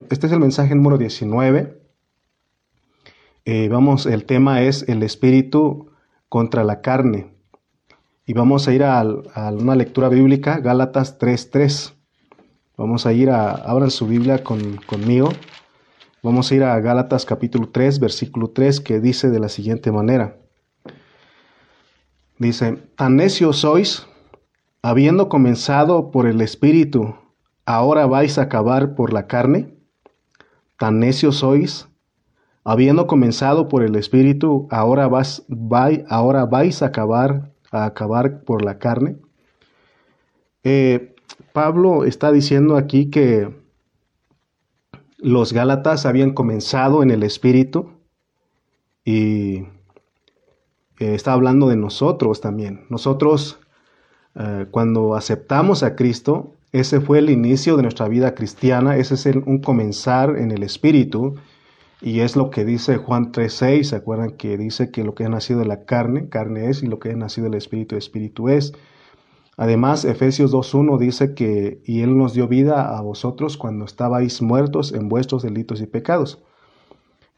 Este es el mensaje número 19. Eh, vamos, el tema es el espíritu contra la carne. Y vamos a ir a, una lectura bíblica, Gálatas 3.3. Vamos a ir a, abran su Biblia conmigo. Vamos a ir a Gálatas capítulo 3, versículo 3, que dice de la siguiente manera. Dice, tan necios sois, habiendo comenzado por el espíritu, ahora vais a acabar por la carne tan necios sois, habiendo comenzado por el Espíritu, ahora, vas, ahora vais a acabar, a acabar por la carne. Eh, Pablo está diciendo aquí que los Gálatas habían comenzado en el Espíritu y eh, está hablando de nosotros también. Nosotros, eh, cuando aceptamos a Cristo, ese fue el inicio de nuestra vida cristiana, ese es un comenzar en el Espíritu. Y es lo que dice Juan 3.6, ¿se acuerdan que dice que lo que ha nacido de la carne, carne es, y lo que ha nacido del Espíritu, Espíritu es? Además, Efesios 2.1 dice que, y Él nos dio vida a vosotros cuando estabais muertos en vuestros delitos y pecados.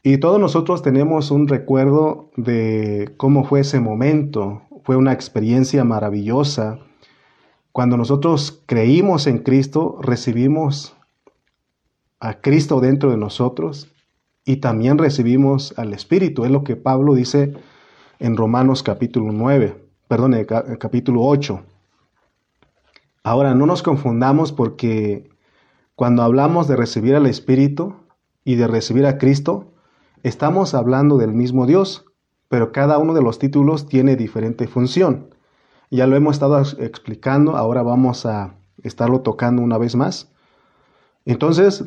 Y todos nosotros tenemos un recuerdo de cómo fue ese momento. Fue una experiencia maravillosa cuando nosotros creímos en Cristo, recibimos a Cristo dentro de nosotros y también recibimos al Espíritu. Es lo que Pablo dice en Romanos capítulo 9, perdón, capítulo 8. Ahora, no nos confundamos porque cuando hablamos de recibir al Espíritu y de recibir a Cristo, estamos hablando del mismo Dios, pero cada uno de los títulos tiene diferente función. Ya lo hemos estado explicando, ahora vamos a estarlo tocando una vez más. Entonces,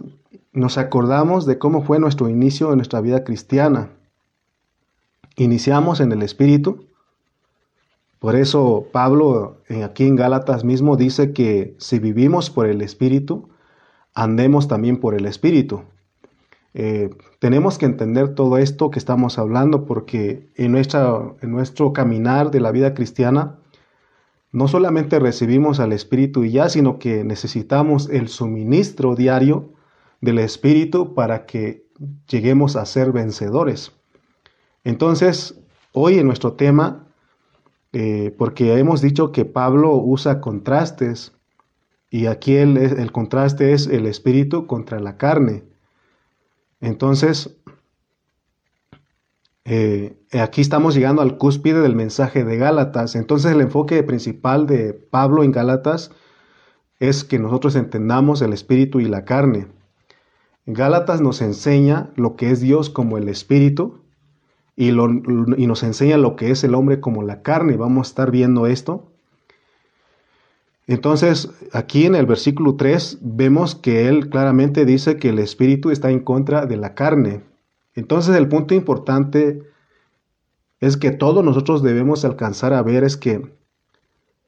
nos acordamos de cómo fue nuestro inicio en nuestra vida cristiana. Iniciamos en el Espíritu. Por eso Pablo aquí en Gálatas mismo dice que si vivimos por el Espíritu, andemos también por el Espíritu. Eh, tenemos que entender todo esto que estamos hablando porque en, nuestra, en nuestro caminar de la vida cristiana no solamente recibimos al Espíritu y ya, sino que necesitamos el suministro diario del Espíritu para que lleguemos a ser vencedores. Entonces, hoy en nuestro tema, eh, porque hemos dicho que Pablo usa contrastes, y aquí el, el contraste es el Espíritu contra la carne. Entonces, eh, aquí estamos llegando al cúspide del mensaje de Gálatas. Entonces el enfoque principal de Pablo en Gálatas es que nosotros entendamos el espíritu y la carne. Gálatas nos enseña lo que es Dios como el espíritu y, y nos enseña lo que es el hombre como la carne. Vamos a estar viendo esto. Entonces, aquí en el versículo 3 vemos que él claramente dice que el espíritu está en contra de la carne. Entonces el punto importante es que todos nosotros debemos alcanzar a ver es que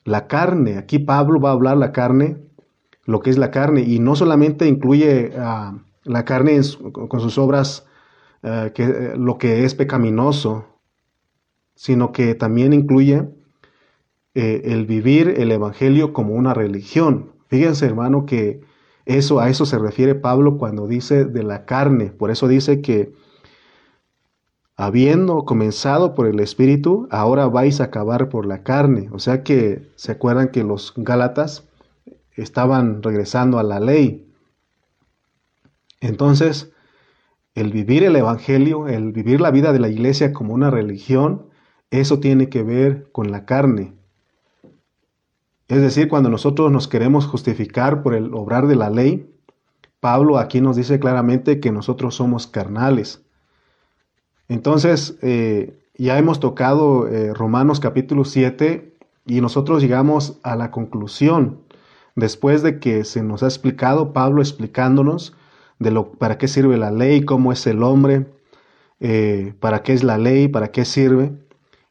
la carne, aquí Pablo va a hablar la carne, lo que es la carne, y no solamente incluye uh, la carne con sus obras, que, eh, lo que es pecaminoso, sino que también incluye eh, el vivir el Evangelio como una religión. Fíjense hermano que eso, a eso se refiere Pablo cuando dice de la carne, por eso dice que habiendo comenzado por el Espíritu, ahora vais a acabar por la carne. O sea que se acuerdan que los Gálatas estaban regresando a la ley. Entonces, el vivir el Evangelio, el vivir la vida de la iglesia como una religión, eso tiene que ver con la carne. Es decir, cuando nosotros nos queremos justificar por el obrar de la ley, Pablo aquí nos dice claramente que nosotros somos carnales. Entonces, eh, ya hemos tocado eh, Romanos capítulo 7 y nosotros llegamos a la conclusión, después de que se nos ha explicado, Pablo explicándonos de lo, para qué sirve la ley, cómo es el hombre, eh, para qué es la ley, para qué sirve.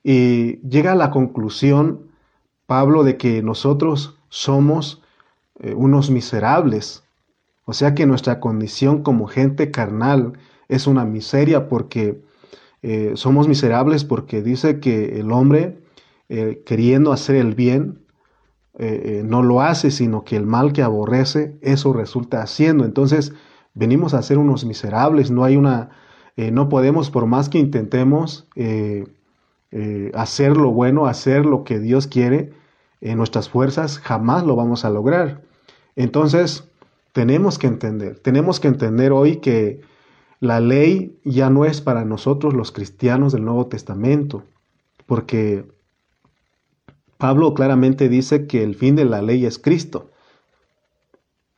Y llega a la conclusión, Pablo, de que nosotros somos unos miserables. O sea que nuestra condición como gente carnal es una miseria porque eh, somos miserables porque dice que el hombre, eh, queriendo hacer el bien, eh, no lo hace, sino que el mal que aborrece, eso resulta haciendo. Entonces, venimos a ser unos miserables, no hay una, no podemos por más que intentemos hacer lo bueno, hacer lo que Dios quiere, en nuestras fuerzas jamás lo vamos a lograr. Entonces, tenemos que entender, tenemos que entender hoy que la ley ya no es para nosotros los cristianos del Nuevo Testamento, porque Pablo claramente dice que el fin de la ley es Cristo.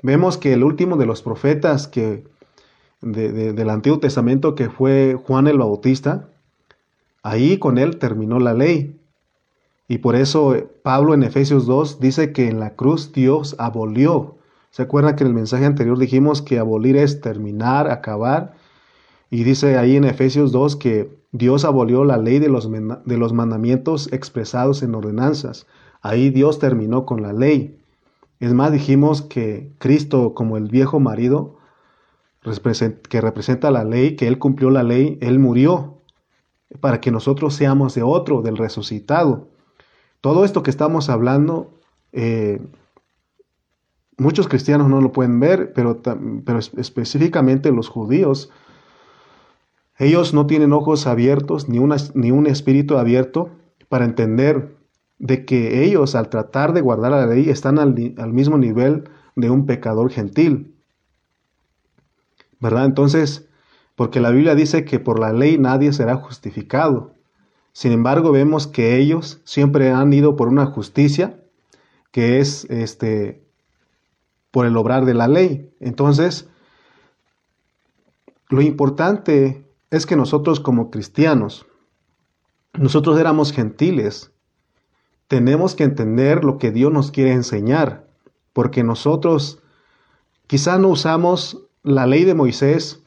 Vemos que el último de los profetas que, del Antiguo Testamento, que fue Juan el Bautista, ahí con él terminó la ley. Y por eso Pablo en Efesios 2 dice que en la cruz Dios abolió. ¿Se acuerdan que en el mensaje anterior dijimos que abolir es terminar, acabar? Y dice ahí en Efesios 2 que Dios abolió la ley de los, de los mandamientos expresados en ordenanzas. Ahí Dios terminó con la ley. Es más, dijimos que Cristo, como el viejo marido que representa la ley, que Él cumplió la ley, Él murió para que nosotros seamos de otro, del resucitado. Todo esto que estamos hablando, eh, muchos cristianos no lo pueden ver, pero, pero específicamente los judíos, ellos no tienen ojos abiertos ni, ni un espíritu abierto para entender de que ellos al tratar de guardar la ley están al, mismo nivel de un pecador gentil. ¿Verdad? Entonces, porque la Biblia dice que por la ley nadie será justificado. Sin embargo, vemos que ellos siempre han ido por una justicia que es este por el obrar de la ley. Entonces, lo importante es que nosotros como cristianos, nosotros éramos gentiles, tenemos que entender lo que Dios nos quiere enseñar, porque nosotros quizá no usamos la ley de Moisés,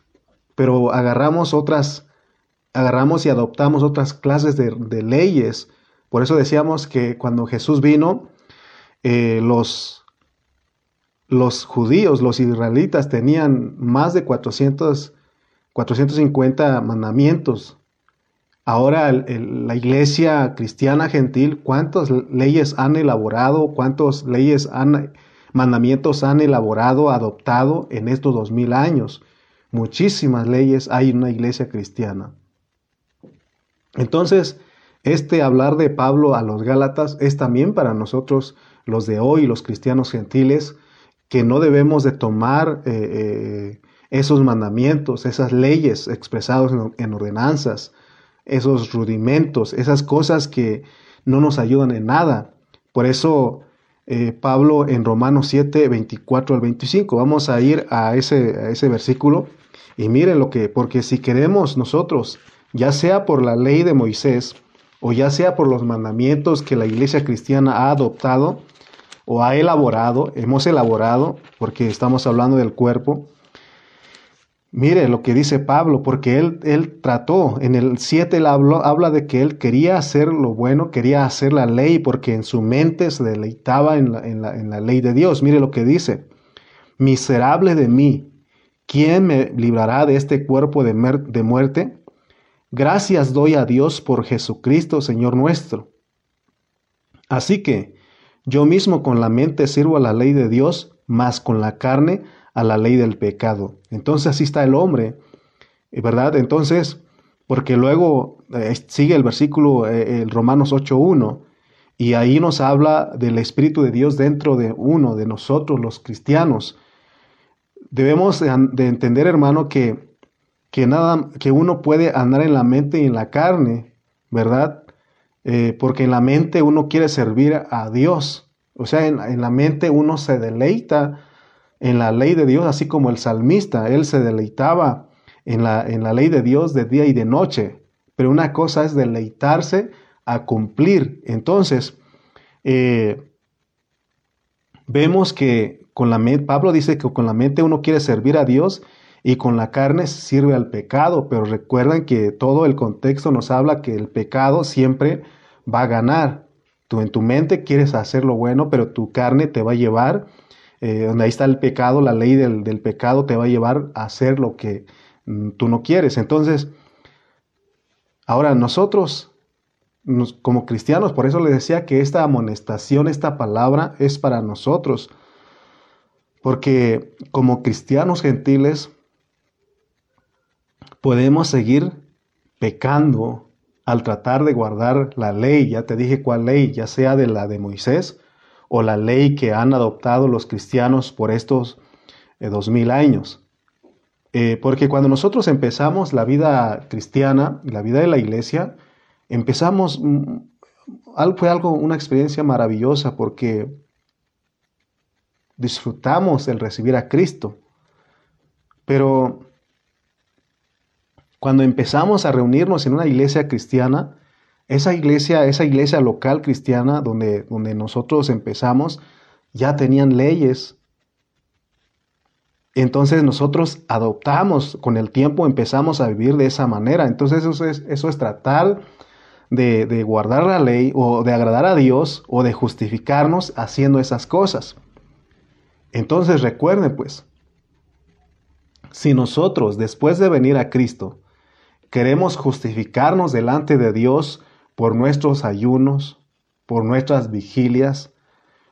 pero agarramos otras, agarramos y adoptamos otras clases de, leyes. Por eso decíamos que cuando Jesús vino, eh, los, los judíos, los israelitas tenían más de 400, 450 mandamientos Ahora la iglesia cristiana gentil, ¿cuántas leyes han elaborado? ¿Cuántas leyes han, mandamientos han elaborado, adoptado en estos dos mil años? Muchísimas leyes hay en una iglesia cristiana. Entonces, este hablar de Pablo a los Gálatas es también para nosotros, los de hoy, los cristianos gentiles, que no debemos de tomar eh, eh, esos mandamientos, esas leyes expresadas en ordenanzas, esos rudimentos, esas cosas que no nos ayudan en nada. Por eso eh, Pablo en Romanos 7, 24 al 25, vamos a ir a ese, a ese versículo y miren lo que, porque si queremos nosotros, ya sea por la ley de Moisés o ya sea por los mandamientos que la iglesia cristiana ha adoptado o ha elaborado, hemos elaborado, porque estamos hablando del cuerpo, Mire lo que dice Pablo, porque él, él trató, en el 7 él habla de que él quería hacer lo bueno, quería hacer la ley, porque en su mente se deleitaba en la, en la, en la ley de Dios. Mire lo que dice, miserable de mí, ¿quién me librará de este cuerpo de, de muerte? Gracias doy a Dios por Jesucristo, Señor nuestro. Así que yo mismo con la mente sirvo a la ley de Dios, mas con la carne a la ley del pecado. Entonces así está el hombre, ¿verdad? Entonces, porque luego eh, sigue el versículo, eh, el Romanos 8.1, y ahí nos habla del Espíritu de Dios dentro de uno, de nosotros los cristianos. Debemos de entender, hermano, que, que, nada, que uno puede andar en la mente y en la carne, ¿verdad? Eh, porque en la mente uno quiere servir a Dios. O sea, en, en la mente uno se deleita en la ley de Dios, así como el salmista, él se deleitaba en la, en la ley de Dios de día y de noche. Pero una cosa es deleitarse a cumplir. Entonces, eh, vemos que con la mente, Pablo dice que con la mente uno quiere servir a Dios y con la carne sirve al pecado, pero recuerden que todo el contexto nos habla que el pecado siempre va a ganar. Tú en tu mente quieres hacer lo bueno, pero tu carne te va a llevar eh, donde ahí está el pecado, la ley del, pecado te va a llevar a hacer lo que mm, tú no quieres. Entonces, ahora nosotros, como cristianos, por eso les decía que esta amonestación, esta palabra es para nosotros, porque como cristianos gentiles, podemos seguir pecando al tratar de guardar la ley, ya te dije cuál ley, ya sea de la de Moisés o la ley que han adoptado los cristianos por estos eh, dos mil años. Eh, porque cuando nosotros empezamos la vida cristiana, la vida de la iglesia, empezamos, mm, fue algo, una experiencia maravillosa porque disfrutamos el recibir a Cristo. Pero cuando empezamos a reunirnos en una iglesia cristiana, esa iglesia, esa iglesia local cristiana donde, donde nosotros empezamos, ya tenían leyes. Entonces nosotros adoptamos, con el tiempo empezamos a vivir de esa manera. Entonces eso es, eso es tratar de, de guardar la ley o de agradar a Dios o de justificarnos haciendo esas cosas. Entonces recuerden pues, si nosotros después de venir a Cristo queremos justificarnos delante de Dios por nuestros ayunos, por nuestras vigilias,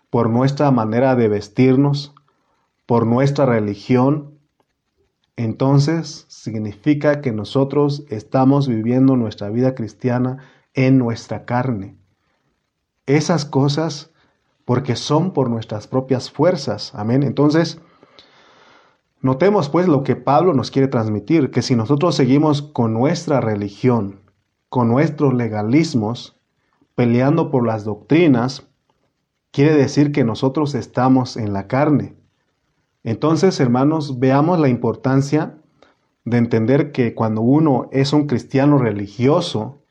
por nuestra manera de vestirnos, por nuestra religión, entonces significa que nosotros estamos viviendo nuestra vida cristiana en nuestra carne. Esas cosas porque son por nuestras propias fuerzas. Amén. Entonces, Notemos pues lo que Pablo nos quiere transmitir, que si nosotros seguimos con nuestra religión, con nuestros legalismos, peleando por las doctrinas, quiere decir que nosotros estamos en la carne. Entonces, hermanos, veamos la importancia de entender que cuando uno es un cristiano religioso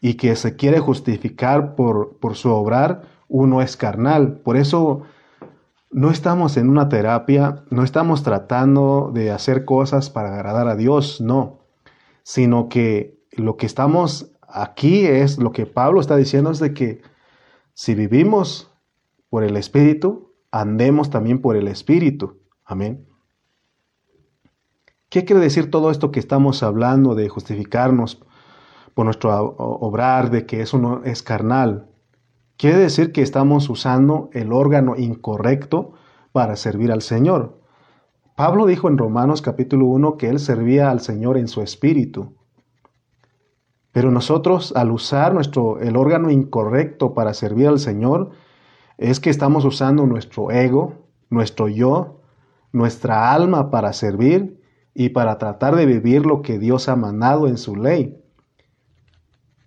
y que se quiere justificar por, por su obrar, uno es carnal. Por eso no estamos en una terapia, no estamos tratando de hacer cosas para agradar a Dios, no, sino que lo que estamos aquí es lo que Pablo está diciendo es de que si vivimos por el Espíritu, andemos también por el Espíritu. Amén. ¿Qué quiere decir todo esto que estamos hablando de justificarnos por nuestro obrar, de que eso no es carnal? Quiere decir que estamos usando el órgano incorrecto para servir al Señor. Pablo dijo en Romanos capítulo 1 que él servía al Señor en su espíritu. Pero nosotros al usar nuestro el órgano incorrecto para servir al Señor es que estamos usando nuestro ego, nuestro yo, nuestra alma para servir y para tratar de vivir lo que Dios ha mandado en su ley.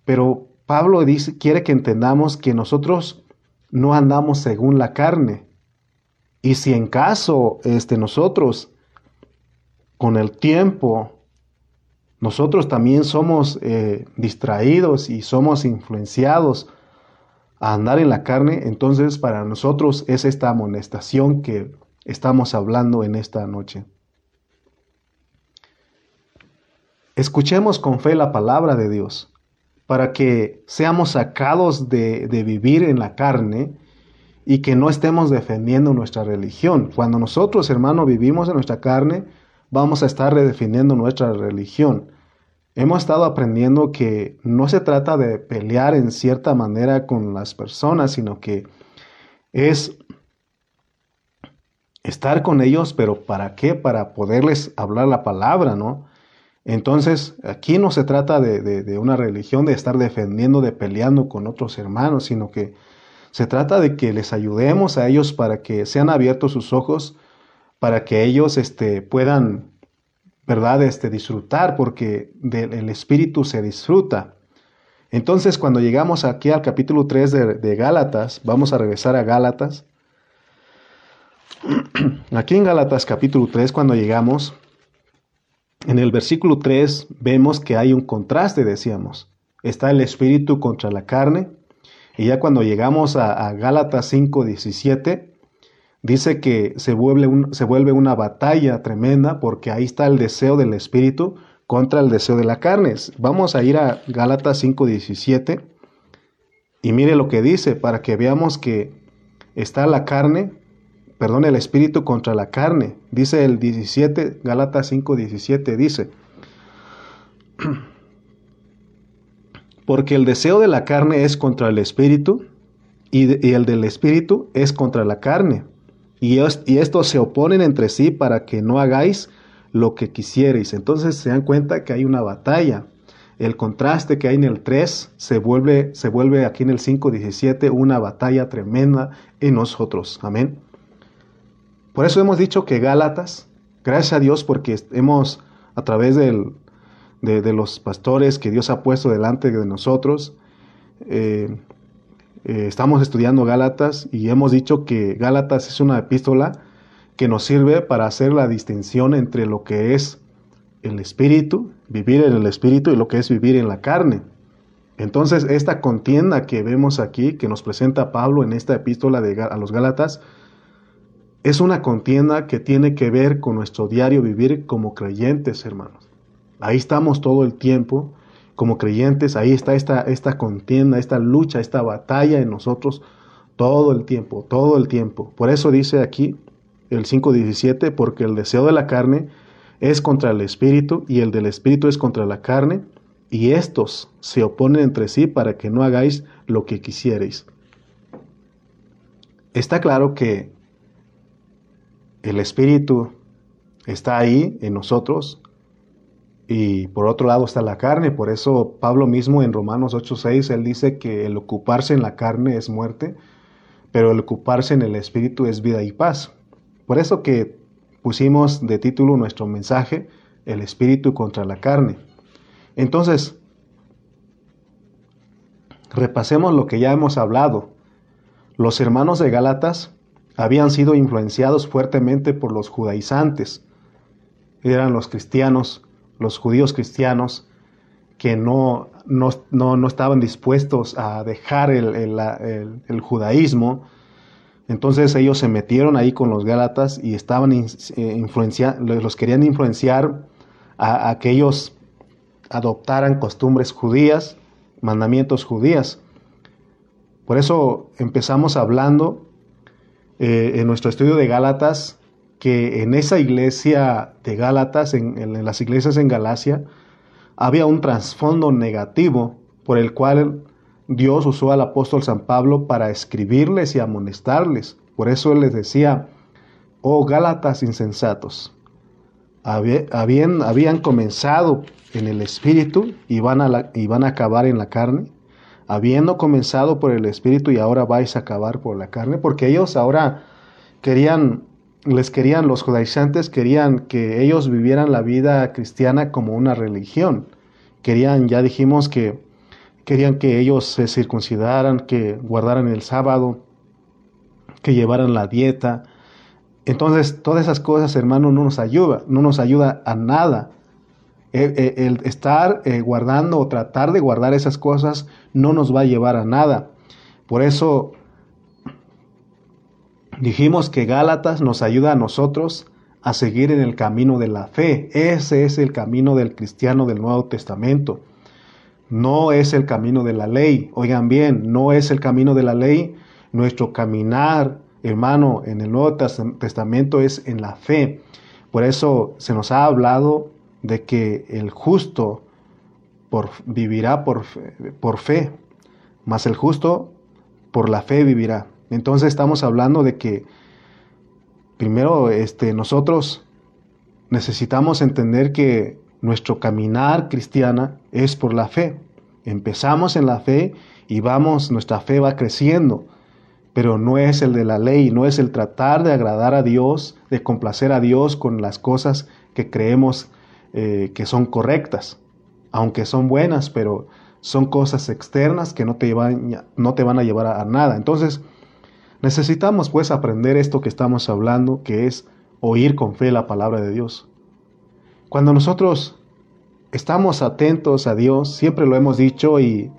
Pero Pablo dice, quiere que entendamos que nosotros no andamos según la carne. Y si en caso este, nosotros, con el tiempo, nosotros también somos eh, distraídos y somos influenciados a andar en la carne, entonces para nosotros es esta amonestación que estamos hablando en esta noche. Escuchemos con fe la palabra de Dios para que seamos sacados de, vivir en la carne y que no estemos defendiendo nuestra religión. Cuando nosotros, hermano, vivimos en nuestra carne, vamos a estar redefiniendo nuestra religión. Hemos estado aprendiendo que no se trata de pelear en cierta manera con las personas, sino que es estar con ellos, pero ¿para qué? Para poderles hablar la palabra, ¿no? Entonces, aquí no se trata de, una religión de estar defendiendo, de peleando con otros hermanos, sino que se trata de que les ayudemos a ellos para que sean abiertos sus ojos, para que ellos este, puedan, ¿verdad?, este, disfrutar, porque del Espíritu se disfruta. Entonces, cuando llegamos aquí al capítulo 3 de, Gálatas, vamos a regresar a Gálatas. Aquí en Gálatas capítulo 3, cuando llegamos, en el versículo 3 vemos que hay un contraste, decíamos. Está el espíritu contra la carne. Y ya cuando llegamos a, Gálatas 5, 17, dice que se vuelve, una batalla tremenda porque ahí está el deseo del espíritu contra el deseo de la carne. Vamos a ir a Gálatas 5, 17 y mire lo que dice para que veamos que está la carne perdón, el espíritu contra la carne. Dice el 17, Gálatas 5, 17, dice, porque el deseo de la carne es contra el espíritu y, el del espíritu es contra la carne. Y, estos se oponen entre sí para que no hagáis lo que quisierais. Entonces se dan cuenta que hay una batalla. El contraste que hay en el 3 se vuelve, se vuelve aquí en el 5.17 una batalla tremenda en nosotros. Amén. Por eso hemos dicho que Gálatas, gracias a Dios porque hemos, a través del, de, los pastores que Dios ha puesto delante de nosotros, eh, eh, estamos estudiando Gálatas y hemos dicho que Gálatas es una epístola que nos sirve para hacer la distinción entre lo que es el espíritu, vivir en el espíritu y lo que es vivir en la carne. Entonces, esta contienda que vemos aquí, que nos presenta Pablo en esta epístola de, a los Gálatas, es una contienda que tiene que ver con nuestro diario vivir como creyentes, hermanos. Ahí estamos todo el tiempo como creyentes, ahí está esta, esta contienda, esta lucha, esta batalla en nosotros todo el tiempo, todo el tiempo. Por eso dice aquí el 5.17, porque el deseo de la carne es contra el espíritu y el del espíritu es contra la carne, y estos se oponen entre sí para que no hagáis lo que quisierais. Está claro que el espíritu está ahí en nosotros y por otro lado está la carne. Por eso Pablo mismo en Romanos 8:6, él dice que el ocuparse en la carne es muerte, pero el ocuparse en el espíritu es vida y paz. Por eso que pusimos de título nuestro mensaje, el espíritu contra la carne. Entonces, repasemos lo que ya hemos hablado. Los hermanos de Gálatas habían sido influenciados fuertemente por los judaizantes. Eran los cristianos, los judíos cristianos, que no, no, estaban dispuestos a dejar el judaísmo, entonces ellos se metieron ahí con los Gálatas y estaban eh, los querían influenciar a, que ellos adoptaran costumbres judías, mandamientos judías. Por eso empezamos hablando eh, en nuestro estudio de Gálatas que en esa iglesia de Gálatas, en las iglesias en Galacia, había un trasfondo negativo por el cual Dios usó al apóstol San Pablo para escribirles y amonestarles. Por eso él les decía, oh Gálatas insensatos, habían, habían comenzado en el espíritu y van, a y van a acabar en la carne, habiendo comenzado por el espíritu y ahora vais a acabar por la carne, porque ellos ahora querían, les querían, los judaizantes querían que ellos vivieran la vida cristiana como una religión. Querían, ya dijimos que Querían que ellos se circuncidaran, que guardaran el sábado, que llevaran la dieta. Entonces, todas esas cosas, hermano, no nos ayuda, no nos ayuda a nada. El, estar eh, guardando o tratar de guardar esas cosas no nos va a llevar a nada. Por eso dijimos que Gálatas nos ayuda a nosotros a seguir en el camino de la fe. Ese es el camino del cristiano del Nuevo Testamento. No es el camino de la ley. Oigan bien, no es el camino de la ley. Nuestro caminar, hermano, en el Nuevo Testamento es en la fe. Por eso se nos ha hablado de que el justo por, vivirá por por fe, mas el justo por la fe vivirá. Entonces estamos hablando de que primero este, nosotros necesitamos entender que nuestro caminar cristiana es por la fe. Empezamos en la fe y vamos, nuestra fe va creciendo, pero no es el de la ley, no es el tratar de agradar a Dios, de complacer a Dios con las cosas que creemos eh, que son correctas, aunque son buenas, pero son cosas externas que no te, no te van a llevar a nada. Entonces, necesitamos pues aprender esto que estamos hablando, que es oír con fe la palabra de Dios. Cuando nosotros estamos atentos a Dios, siempre lo hemos dicho y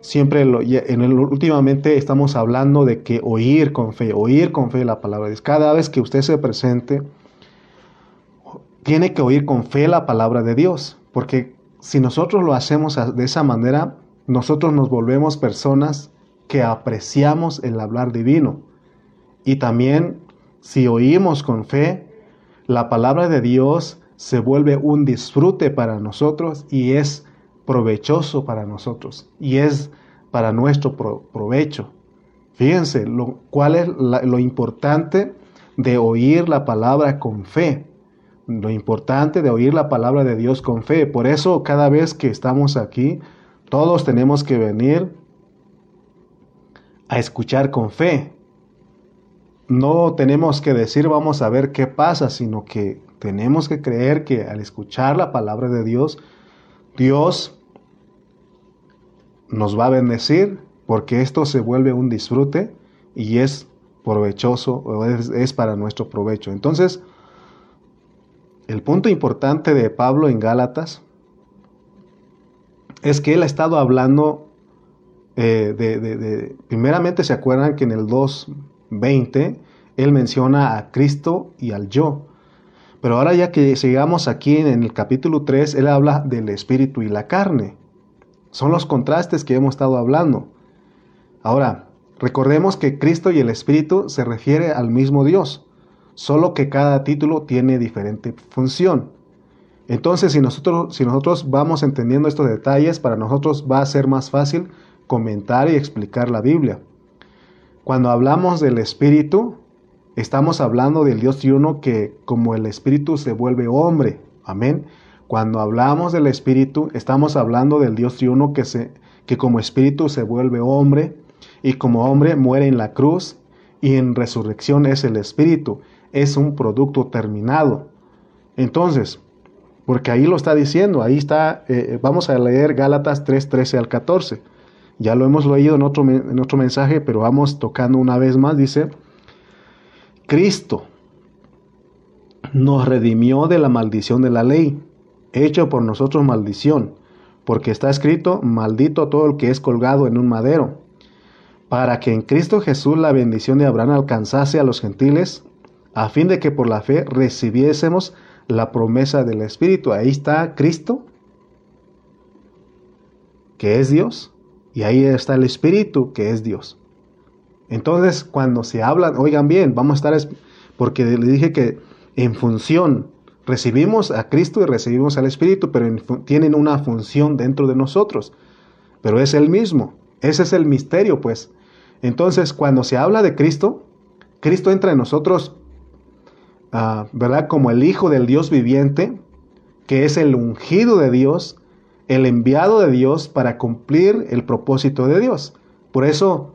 siempre lo, en el, últimamente estamos hablando de que oír con fe, oír con fe la palabra de Dios. Cada vez que usted se presente, tiene que oír con fe la palabra de Dios, porque si nosotros lo hacemos de esa manera, nosotros nos volvemos personas que apreciamos el hablar divino. Y también si oímos con fe, la palabra de Dios se vuelve un disfrute para nosotros y es provechoso para nosotros y es para nuestro provecho. Fíjense lo, cuál es lo importante de oír la palabra con fe. lo importante de oír la palabra de Dios con fe. Por eso cada vez que estamos aquí, todos tenemos que venir a escuchar con fe. No tenemos que decir vamos a ver qué pasa, sino que tenemos que creer que al escuchar la palabra de Dios, Dios nos va a bendecir porque esto se vuelve un disfrute y es provechoso es, es para nuestro provecho. Entonces, el punto importante de Pablo en Gálatas es que él ha estado hablando eh, primeramente se acuerdan que en el 2.20 él menciona a Cristo y al yo. Pero ahora ya que llegamos aquí en el capítulo 3, él habla del espíritu y la carne. Son los contrastes que hemos estado hablando. Ahora, recordemos que Cristo y el espíritu se refiere al mismo Dios solo que cada título tiene diferente función. Entonces, si nosotros, si nosotros vamos entendiendo estos detalles, para nosotros va a ser más fácil comentar y explicar la Biblia. Cuando hablamos del Espíritu, estamos hablando del Dios triuno que como el Espíritu se vuelve hombre. Amén. Cuando hablamos del Espíritu, estamos hablando del Dios triuno que, se, que como Espíritu se vuelve hombre y como hombre muere en la cruz y en resurrección es el Espíritu es un producto terminado. Entonces, porque ahí lo está diciendo, ahí está, eh, eh, vamos a leer Gálatas 3, 13 al 14. Ya lo hemos leído en otro, en otro mensaje, pero vamos tocando una vez más, dice, Cristo nos redimió de la maldición de la ley, hecho por nosotros maldición, porque está escrito, maldito todo el que es colgado en un madero, para que en Cristo Jesús la bendición de Abraham alcanzase a los gentiles a fin de que por la fe recibiésemos la promesa del Espíritu. Ahí está Cristo, que es Dios, y ahí está el Espíritu, que es Dios. Entonces, cuando se hablan, oigan bien, vamos a estar, porque le dije que en función, recibimos a Cristo y recibimos al Espíritu, pero tienen una función dentro de nosotros, pero es el mismo, ese es el misterio, pues. Entonces, cuando se habla de Cristo, Cristo entra en nosotros Ah, ¿verdad? Como el Hijo del Dios viviente, que es el ungido de Dios, el enviado de Dios para cumplir el propósito de Dios. Por eso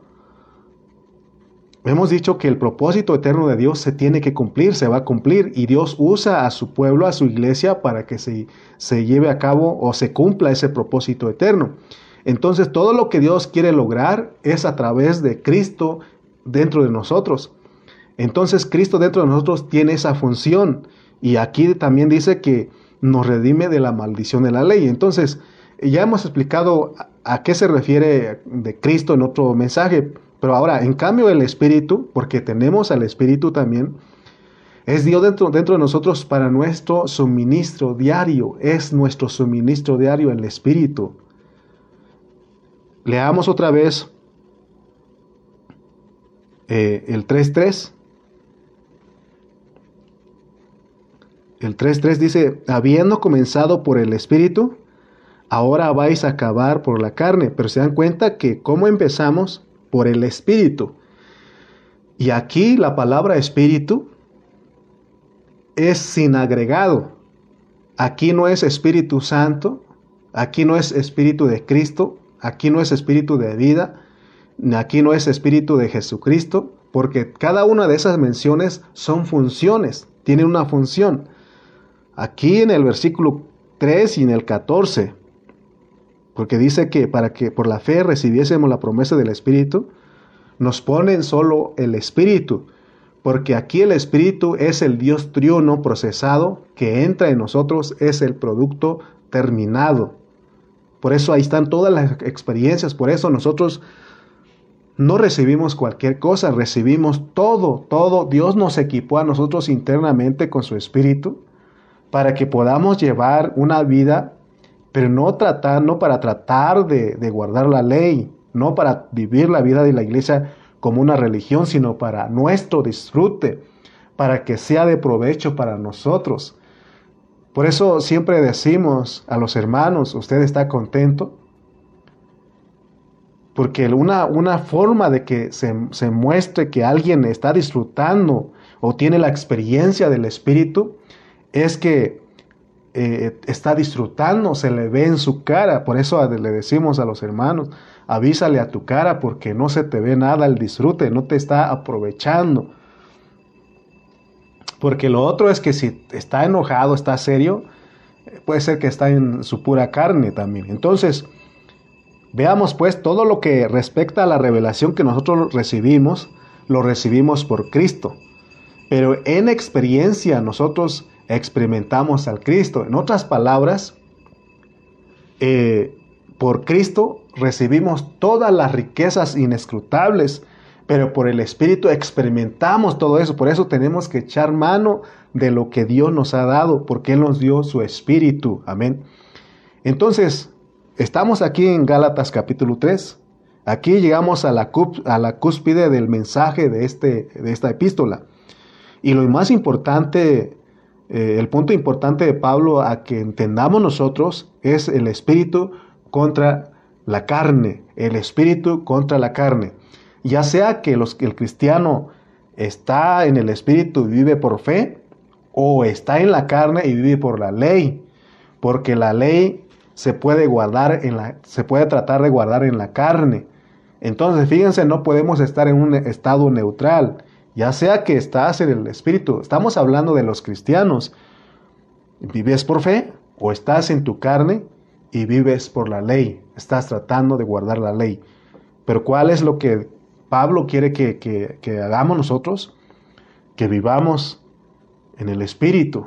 hemos dicho que el propósito eterno de Dios se tiene que cumplir, se va a cumplir, y Dios usa a su pueblo, a su iglesia, para que se, se lleve a cabo o se cumpla ese propósito eterno. Entonces todo lo que Dios quiere lograr es a través de Cristo dentro de nosotros. Entonces Cristo dentro de nosotros tiene esa función y aquí también dice que nos redime de la maldición de la ley. Entonces, ya hemos explicado a qué se refiere de Cristo en otro mensaje, pero ahora, en cambio, el Espíritu, porque tenemos al Espíritu también, es Dios dentro, dentro de nosotros para nuestro suministro diario, es nuestro suministro diario el Espíritu. Leamos otra vez eh, el 3.3. El 3.3 dice, habiendo comenzado por el Espíritu, ahora vais a acabar por la carne. Pero se dan cuenta que cómo empezamos por el Espíritu. Y aquí la palabra Espíritu es sin agregado. Aquí no es Espíritu Santo, aquí no es Espíritu de Cristo, aquí no es Espíritu de vida, aquí no es Espíritu de Jesucristo, porque cada una de esas menciones son funciones, tiene una función. Aquí en el versículo 3 y en el 14, porque dice que para que por la fe recibiésemos la promesa del Espíritu, nos ponen solo el Espíritu, porque aquí el Espíritu es el Dios triuno procesado que entra en nosotros, es el producto terminado. Por eso ahí están todas las experiencias, por eso nosotros no recibimos cualquier cosa, recibimos todo, todo. Dios nos equipó a nosotros internamente con su Espíritu para que podamos llevar una vida, pero no tratar, no para tratar de, guardar la ley, no para vivir la vida de la iglesia como una religión, sino para nuestro disfrute, para que sea de provecho para nosotros. Por eso siempre decimos a los hermanos, ¿usted está contento? Porque una, una forma de que se, se, muestre que alguien está disfrutando o tiene la experiencia del Espíritu es que eh, está disfrutando, se le ve en su cara. Por eso le decimos a los hermanos, avísale a tu cara porque no se te ve nada el disfrute, no te está aprovechando. Porque lo otro es que si está enojado, está serio, puede ser que está en su pura carne también. Entonces, veamos pues todo lo que respecta a la revelación que nosotros recibimos, lo recibimos por Cristo. Pero en experiencia nosotros experimentamos al Cristo. En otras palabras, eh, por Cristo recibimos todas las riquezas inescrutables, pero por el Espíritu experimentamos todo eso. Por eso tenemos que echar mano de lo que Dios nos ha dado, porque Él nos dio su Espíritu. Amén. Entonces, estamos aquí en Gálatas capítulo 3. Aquí llegamos a la, a la cúspide del mensaje de, este, de esta epístola. Y lo más importante eh, el punto importante de Pablo a que entendamos nosotros es el espíritu contra la carne, el espíritu contra la carne. Ya sea que el cristiano está en el espíritu y vive por fe, o está en la carne y vive por la ley, porque la ley se puede guardar en la, se puede tratar de guardar en la carne. Entonces, fíjense, no podemos estar en un estado neutral ya sea que estás en el Espíritu, estamos hablando de los cristianos, vives por fe o estás en tu carne y vives por la ley, estás tratando de guardar la ley. Pero ¿cuál es lo que Pablo quiere que, hagamos nosotros? Que vivamos en el Espíritu.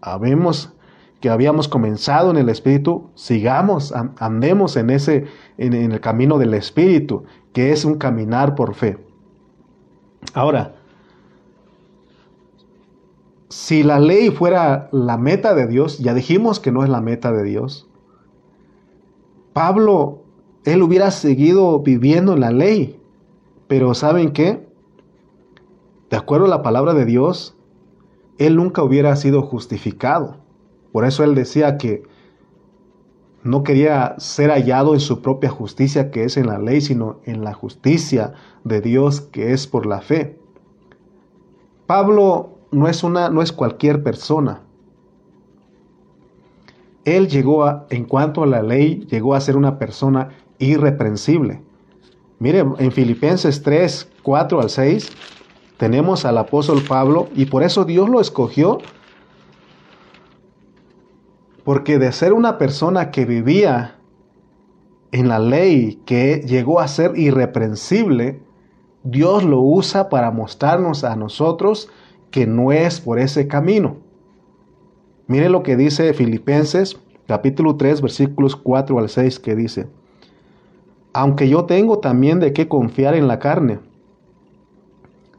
Habemos que habíamos comenzado en el Espíritu, sigamos, andemos en ese, en el camino del Espíritu, que es un caminar por fe. Ahora, si la ley fuera la meta de Dios, ya dijimos que no es la meta de Dios, Pablo, él hubiera seguido viviendo en la ley, pero ¿saben qué? De acuerdo a la palabra de Dios, él nunca hubiera sido justificado. Por eso él decía que no quería ser hallado en su propia justicia que es en la ley, sino en la justicia de Dios que es por la fe. Pablo no es, una, no es cualquier persona. Él llegó a, en cuanto a la ley, llegó a ser una persona irreprensible. Mire, en Filipenses 3, 4 al 6, tenemos al apóstol Pablo y por eso Dios lo escogió. Porque de ser una persona que vivía en la ley, que llegó a ser irreprensible, Dios lo usa para mostrarnos a nosotros que no es por ese camino. Mire lo que dice Filipenses capítulo 3 versículos 4 al 6 que dice, aunque yo tengo también de qué confiar en la carne.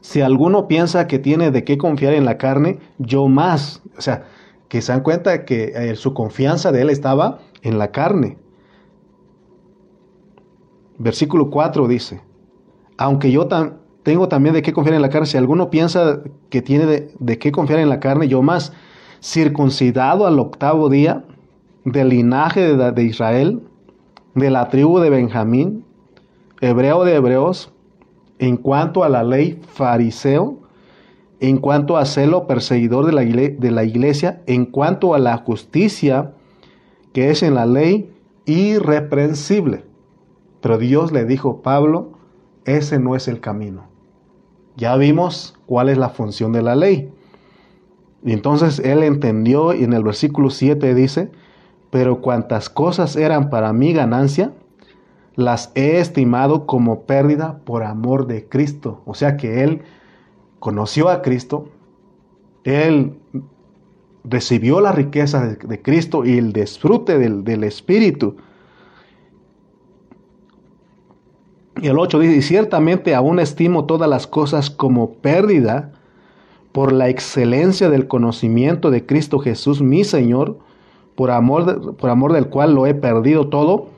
Si alguno piensa que tiene de qué confiar en la carne, yo más. O sea, que se dan cuenta que eh, su confianza de él estaba en la carne. Versículo 4 dice, aunque yo tan, tengo también de qué confiar en la carne. Si alguno piensa que tiene de, qué confiar en la carne, yo más, circuncidado al octavo día, del linaje de, de Israel, de la tribu de Benjamín, hebreo de hebreos, en cuanto a la ley fariseo, en cuanto a celo perseguidor de la, de la iglesia, en cuanto a la justicia que es en la ley irreprensible. Pero Dios le dijo, Pablo, ese no es el camino. Ya vimos cuál es la función de la ley. Y entonces él entendió y en el versículo 7 dice, pero cuantas cosas eran para mi ganancia, las he estimado como pérdida por amor de Cristo. O sea que él conoció a Cristo, él recibió la riqueza de, Cristo y el disfrute del, del Espíritu. Y el 8 dice, y ciertamente aún estimo todas las cosas como pérdida por la excelencia del conocimiento de Cristo Jesús, mi Señor, por amor, por amor del cual lo he perdido todo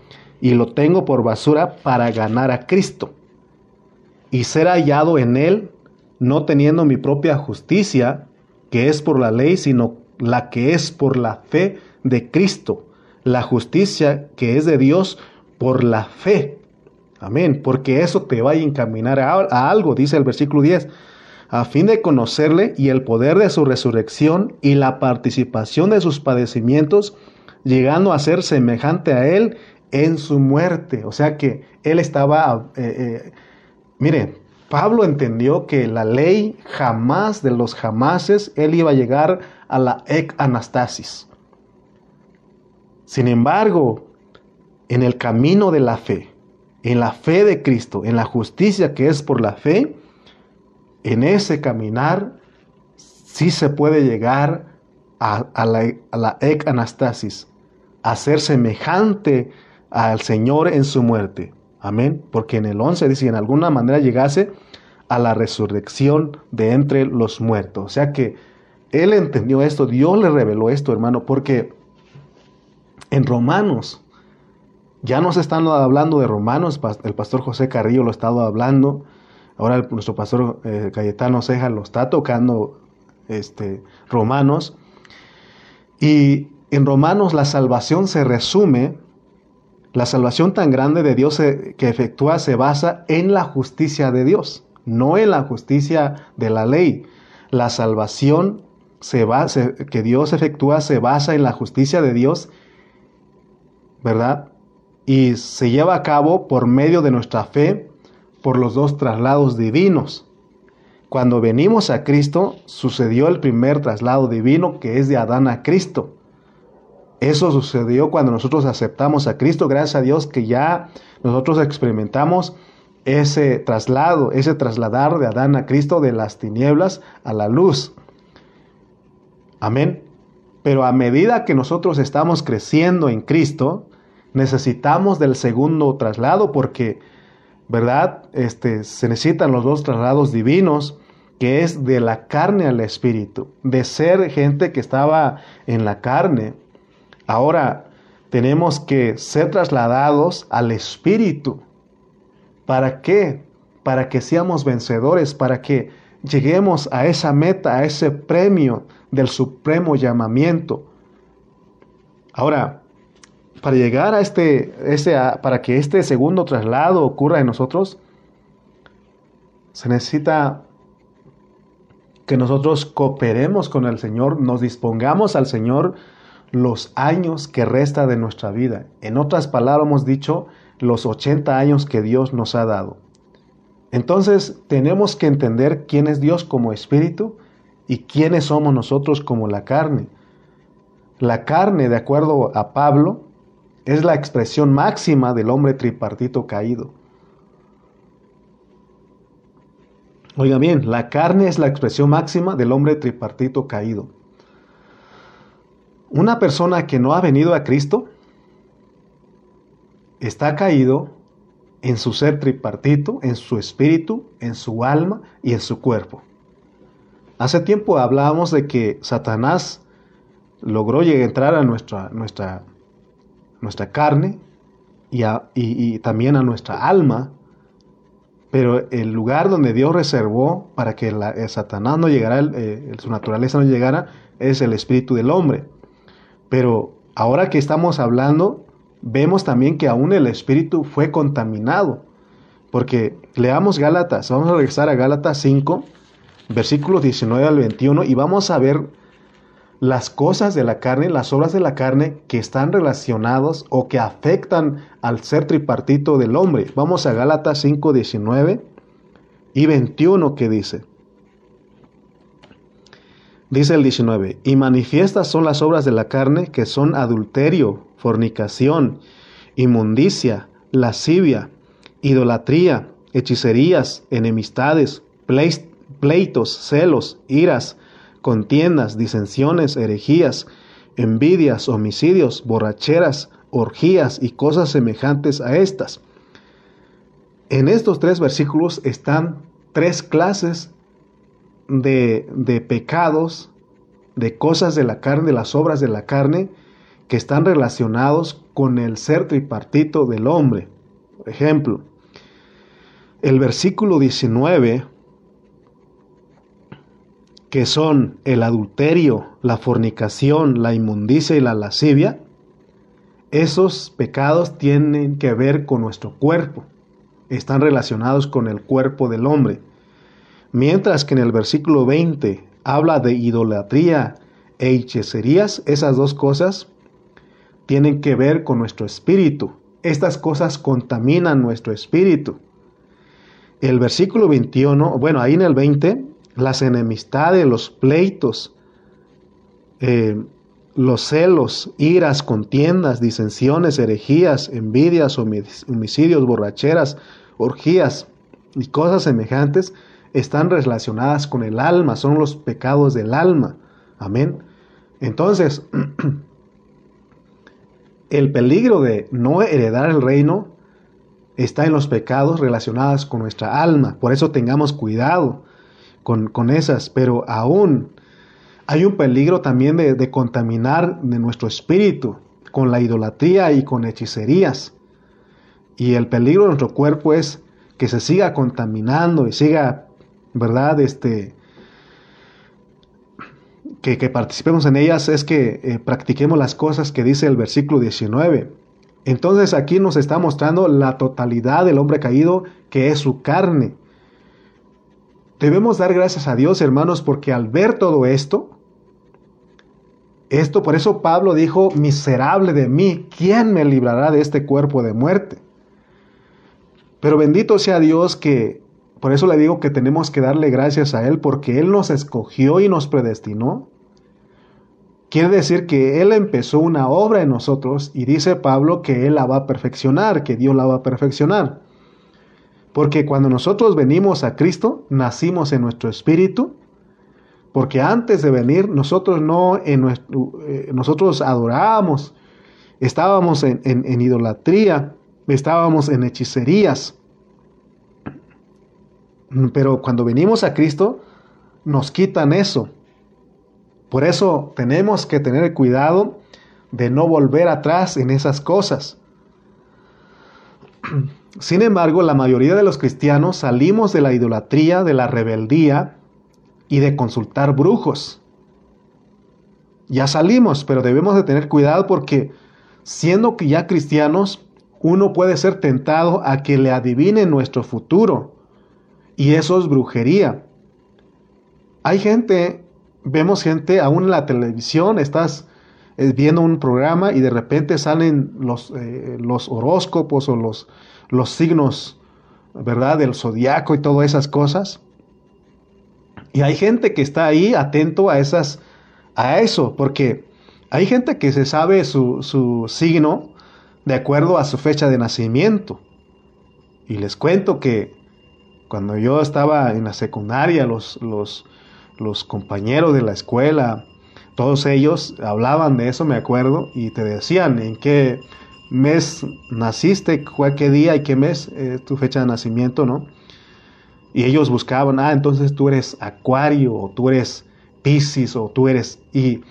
y lo tengo por basura para ganar a Cristo y ser hallado en Él, no teniendo mi propia justicia, que es por la ley, sino la que es por la fe de Cristo, la justicia que es de Dios por la fe Amén, porque eso te va a encaminar a, algo, dice el versículo 10. a fin de conocerle y el poder de su resurrección y la participación de sus padecimientos, llegando a ser semejante a él en su muerte. O sea que él estaba, eh, eh, mire, Pablo entendió que la ley jamás de los jamases, él iba a llegar a la ec anastasis. Sin embargo, en el camino de la fe, en la fe de Cristo, en la justicia que es por la fe, en ese caminar sí se puede llegar a, la, a ec anastasis, a ser semejante al Señor en su muerte. Amén. Porque en el 11 dice, en alguna manera llegase a la resurrección de entre los muertos. O sea que él entendió esto, Dios le reveló esto, hermano, porque en Romanos, ya nos están hablando de Romanos, el pastor José Carrillo lo ha estado hablando, Ahora nuestro pastor eh, Cayetano Ceja lo está tocando este, Romanos. Y en Romanos la salvación se resume, la salvación tan grande de Dios que efectúa se basa en la justicia de Dios, no en la justicia de la ley. La salvación se que Dios efectúa se basa en la justicia de Dios, ¿verdad? Y se lleva a cabo por medio de nuestra fe por los dos traslados divinos. Cuando venimos a Cristo, sucedió el primer traslado divino que es de Adán a Cristo. Eso sucedió cuando nosotros aceptamos a Cristo, gracias a Dios que ya nosotros experimentamos ese traslado, ese trasladar de Adán a Cristo de las tinieblas a la luz. Amén. Pero a medida que nosotros estamos creciendo en Cristo, necesitamos del segundo traslado porque ¿verdad? Este, se necesitan los dos traslados divinos, que es de la carne al espíritu, de ser gente que estaba en la carne. Ahora tenemos que ser trasladados al espíritu. ¿Para qué? Para que seamos vencedores, para que lleguemos a esa meta, a ese premio del supremo llamamiento. Ahora, para llegar a este, ese, para que este segundo traslado ocurra en nosotros, se necesita que nosotros cooperemos con el Señor, nos dispongamos al Señor los años que resta de nuestra vida. En otras palabras hemos dicho los 80 años que Dios nos ha dado. Entonces tenemos que entender quién es Dios como espíritu y quiénes somos nosotros como la carne. La carne, de acuerdo a Pablo, es la expresión máxima del hombre tripartito caído. Oiga bien, la carne es la expresión máxima del hombre tripartito caído. Una persona que no ha venido a Cristo está caído en su ser tripartito, en su espíritu, en su alma y en su cuerpo. Hace tiempo hablábamos de que Satanás logró llegar a entrar a nuestra, nuestra nuestra carne y, también a nuestra alma, pero el lugar donde Dios reservó para que la, Satanás no llegara, eh, su naturaleza no llegara, es el espíritu del hombre. Pero ahora que estamos hablando, vemos también que aún el espíritu fue contaminado. Porque leamos Gálatas, vamos a regresar a Gálatas 5, versículos 19 al 21, y vamos a ver las cosas de la carne, las obras de la carne que están relacionados o que afectan al ser tripartito del hombre. Vamos a Gálatas 5, 19 y 21 que dice. Dice el 19, y manifiestas son las obras de la carne que son adulterio, fornicación, inmundicia, lascivia, idolatría, hechicerías, enemistades, pleitos, celos, iras, contiendas, disensiones, herejías, envidias, homicidios, borracheras, orgías y cosas semejantes a estas. En estos tres versículos están tres clases de, de pecados, de cosas de la carne, de las obras de la carne, que están relacionados con el ser tripartito del hombre. Por ejemplo, el versículo 19 que son el adulterio, la fornicación, la inmundicia y la lascivia, esos pecados tienen que ver con nuestro cuerpo, están relacionados con el cuerpo del hombre. Mientras que en el versículo 20 habla de idolatría e hechicerías, esas dos cosas tienen que ver con nuestro espíritu. Estas cosas contaminan nuestro espíritu. El versículo 21, bueno, ahí en el 20, las enemistades, los pleitos, eh, los celos, iras, contiendas, disensiones, herejías, envidias, homicidios, borracheras, orgías y cosas semejantes están relacionadas con el alma, son los pecados del alma. Amén. Entonces, el peligro de no heredar el reino está en los pecados relacionados con nuestra alma. Por eso tengamos cuidado con, con esas. Pero aún hay un peligro también de, de contaminar de nuestro espíritu con la idolatría y con hechicerías. Y el peligro de nuestro cuerpo es que se siga contaminando y siga, ¿verdad? Este, que, participemos en ellas es que eh, practiquemos las cosas que dice el versículo 19. Entonces aquí nos está mostrando la totalidad del hombre caído que es su carne. Debemos dar gracias a Dios, hermanos, porque al ver todo esto, esto por eso Pablo dijo, miserable de mí, ¿quién me librará de este cuerpo de muerte? Pero bendito sea Dios que, por eso le digo que tenemos que darle gracias a Él, porque Él nos escogió y nos predestinó. Quiere decir que Él empezó una obra en nosotros y dice Pablo que Él la va a perfeccionar, que Dios la va a perfeccionar. Porque cuando nosotros venimos a Cristo, nacimos en nuestro espíritu, porque antes de venir nosotros no en eh, nosotros adorábamos, estábamos en idolatría, estábamos en hechicerías. Pero cuando venimos a Cristo, nos quitan eso. Por eso tenemos que tener cuidado de no volver atrás en esas cosas. Sin embargo, la mayoría de los cristianos salimos de la idolatría, de la rebeldía y de consultar brujos. Ya salimos, pero debemos de tener cuidado porque siendo que ya cristianos, uno puede ser tentado a que le adivine nuestro futuro. Y eso es brujería. Hay gente, vemos gente aún en la televisión, estás eh, viendo un programa y de repente salen los, eh, los horóscopos o los, los signos, ¿verdad? Del zodiaco y todas esas cosas. Y hay gente que está ahí atento a esas, a eso, porque hay gente que se sabe su, su signo de acuerdo a su fecha de nacimiento. Y les cuento que cuando yo estaba en la secundaria, los, los, los compañeros de la escuela, todos ellos hablaban de eso, me acuerdo, y te decían en qué mes naciste, qué día y qué mes tu fecha de nacimiento, ¿no? Y ellos buscaban, ah, entonces tú eres Acuario, o tú eres Piscis, o tú eres... Y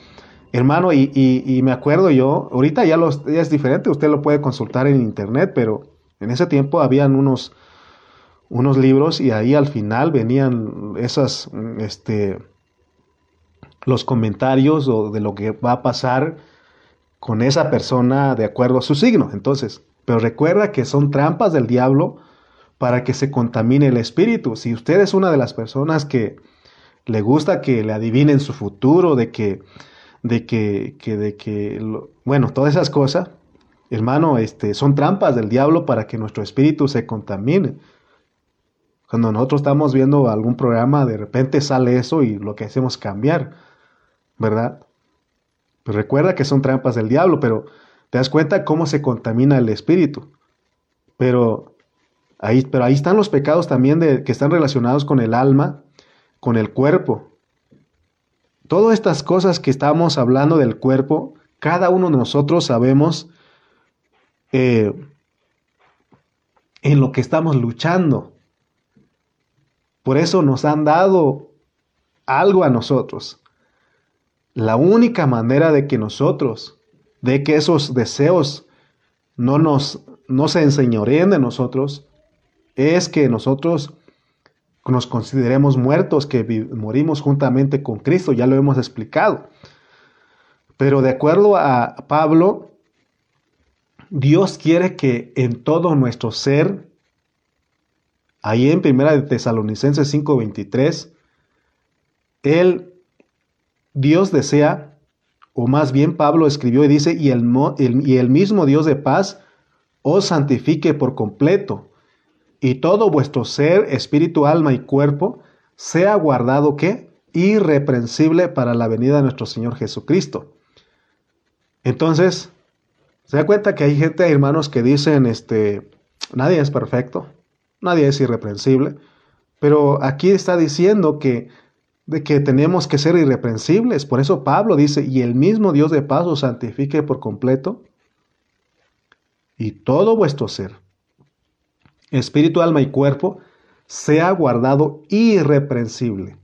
Hermano, y, me acuerdo yo, ahorita ya, los, es diferente, usted lo puede consultar en internet, pero en ese tiempo habían unos, unos libros y ahí al final venían esas, este, los comentarios o de lo que va a pasar con esa persona de acuerdo a su signo. Entonces, pero recuerda que son trampas del diablo para que se contamine el espíritu. Si usted es una de las personas que le gusta que le adivinen su futuro, de que de que, de que, bueno, todas esas cosas, hermano, este, son trampas del diablo para que nuestro espíritu se contamine. Cuando nosotros estamos viendo algún programa, de repente sale eso y lo que hacemos es cambiar, ¿verdad? Pues recuerda que son trampas del diablo, pero te das cuenta cómo se contamina el espíritu. Pero ahí, pero ahí están los pecados también de, que están relacionados con el alma, con el cuerpo. Todas estas cosas que estamos hablando del cuerpo, cada uno de nosotros sabemos eh, en lo que estamos luchando. Por eso nos han dado algo a nosotros. La única manera de que nosotros, de que esos deseos no nos no se enseñoreen de nosotros, es que nosotros nos consideremos muertos, que morimos juntamente con Cristo, ya lo hemos explicado. Pero de acuerdo a Pablo, Dios quiere que en todo nuestro ser Ahí en Primera de Tesalonicenses 5:23, él, Dios desea, o más bien Pablo escribió y dice, y el, mismo Dios de paz os santifique por completo, y todo vuestro ser, espíritu, alma y cuerpo, sea guardado, ¿qué? Irreprensible para la venida de nuestro Señor Jesucristo. Entonces, se da cuenta que hay gente, hermanos, que dicen, este, nadie es perfecto, nadie es irreprensible, pero aquí está diciendo que, de que tenemos que ser irreprensibles. Por eso Pablo dice, y el mismo Dios de paz os santifique por completo, y todo vuestro ser, espíritu, alma y cuerpo, sea guardado irreprensible.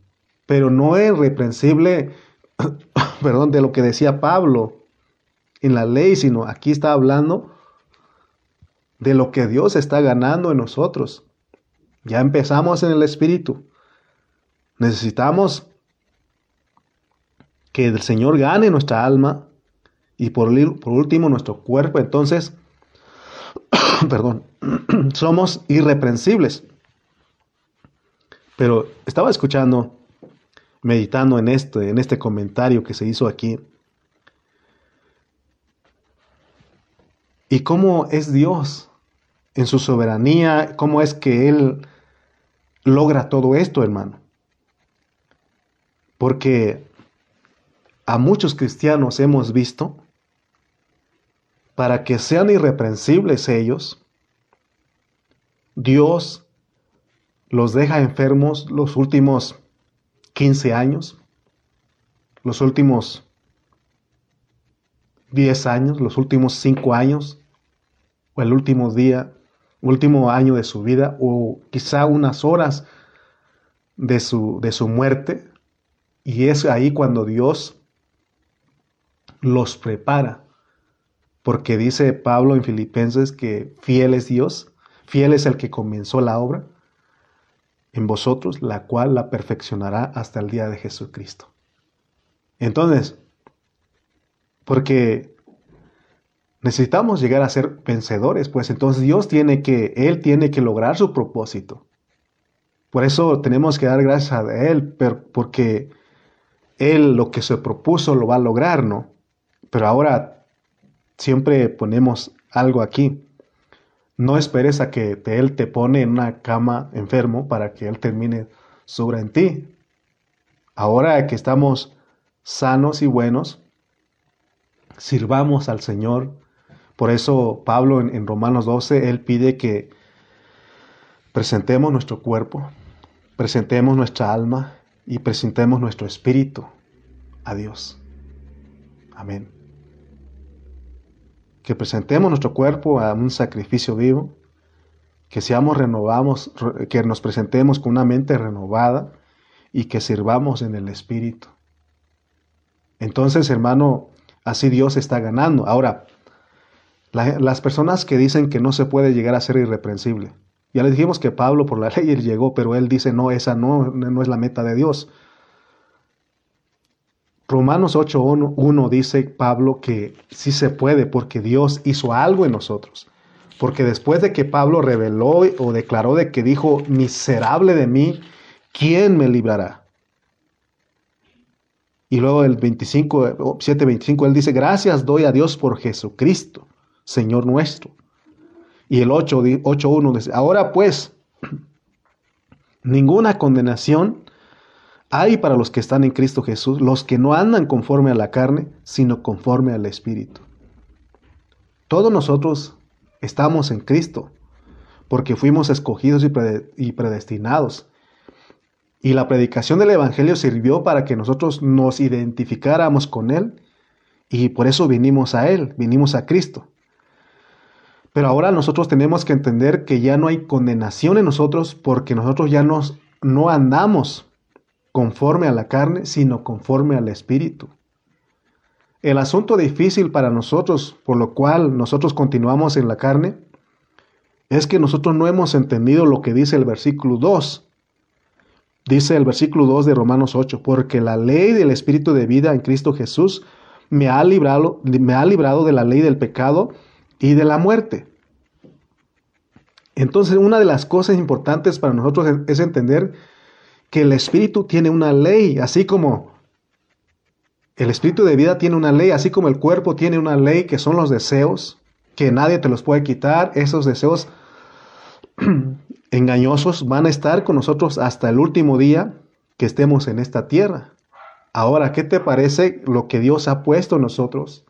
Pero no irreprensible, perdón, de lo que decía Pablo, en la ley, sino aquí está hablando de lo que Dios está ganando en nosotros. Ya empezamos en el Espíritu. Necesitamos que el Señor gane nuestra alma y por, último nuestro cuerpo. Entonces, perdón, somos irreprensibles. Pero estaba escuchando, meditando en este, en este comentario que se hizo aquí. y cómo es Dios en su soberanía, cómo es que Él logra todo esto, hermano. Porque a muchos cristianos hemos visto, para que sean irreprensibles ellos, Dios los deja enfermos los últimos 15 años, los últimos 10 años, los últimos 5 años, o el último día, último año de su vida, o quizá unas horas de su, de su muerte. Y es ahí cuando Dios los prepara. Porque dice Pablo en Filipenses que fiel es Dios, fiel es el que comenzó la obra en vosotros, la cual la perfeccionará hasta el día de Jesucristo. Entonces, porque necesitamos llegar a ser vencedores, pues entonces Dios tiene que, Él tiene que lograr su propósito. Por eso tenemos que dar gracias a Él, porque Él lo que se propuso lo va a lograr, ¿no? Pero ahora siempre ponemos algo aquí. No esperes a que Él te pone en una cama enfermo para que Él termine su obra en ti. Ahora que estamos sanos y buenos, sirvamos al Señor por eso Pablo en, Romanos 12, él pide que presentemos nuestro cuerpo, presentemos nuestra alma y presentemos nuestro espíritu a Dios. Amén. Que presentemos nuestro cuerpo a un sacrificio vivo, que seamos renovados, que nos presentemos con una mente renovada y que sirvamos en el espíritu. Entonces, hermano, así Dios está ganando. Ahora, las personas que dicen que no se puede llegar a ser irreprensible. Ya les dijimos que Pablo por la ley llegó, pero él dice, no, esa no, no es la meta de Dios. Romanos 8.1 dice Pablo que sí se puede porque Dios hizo algo en nosotros. Porque después de que Pablo reveló o declaró de que dijo, miserable de mí, ¿quién me librará? Y luego el 25, 7.25 él dice, gracias doy a Dios por Jesucristo Señor nuestro. Y el 8.1 dice, ahora pues, ninguna condenación hay para los que están en Cristo Jesús, los que no andan conforme a la carne, sino conforme al Espíritu. Todos nosotros estamos en Cristo, porque fuimos escogidos y predestinados. Y la predicación del Evangelio sirvió para que nosotros nos identificáramos con Él, y por eso vinimos a Él, vinimos a Cristo. Pero ahora nosotros tenemos que entender que ya no hay condenación en nosotros porque nosotros ya nos, no andamos conforme a la carne, sino conforme al Espíritu. El asunto difícil para nosotros, por lo cual nosotros continuamos en la carne, es que nosotros no hemos entendido lo que dice el versículo 2. Dice el versículo 2 de Romanos 8, porque la ley del Espíritu de vida en Cristo Jesús me ha librado, me ha librado de la ley del pecado y de la muerte. Entonces, una de las cosas importantes para nosotros es, entender que el espíritu tiene una ley, así como el espíritu de vida tiene una ley, así como el cuerpo tiene una ley que son los deseos, que nadie te los puede quitar, esos deseos engañosos van a estar con nosotros hasta el último día que estemos en esta tierra. Ahora, ¿qué te parece lo que Dios ha puesto en nosotros?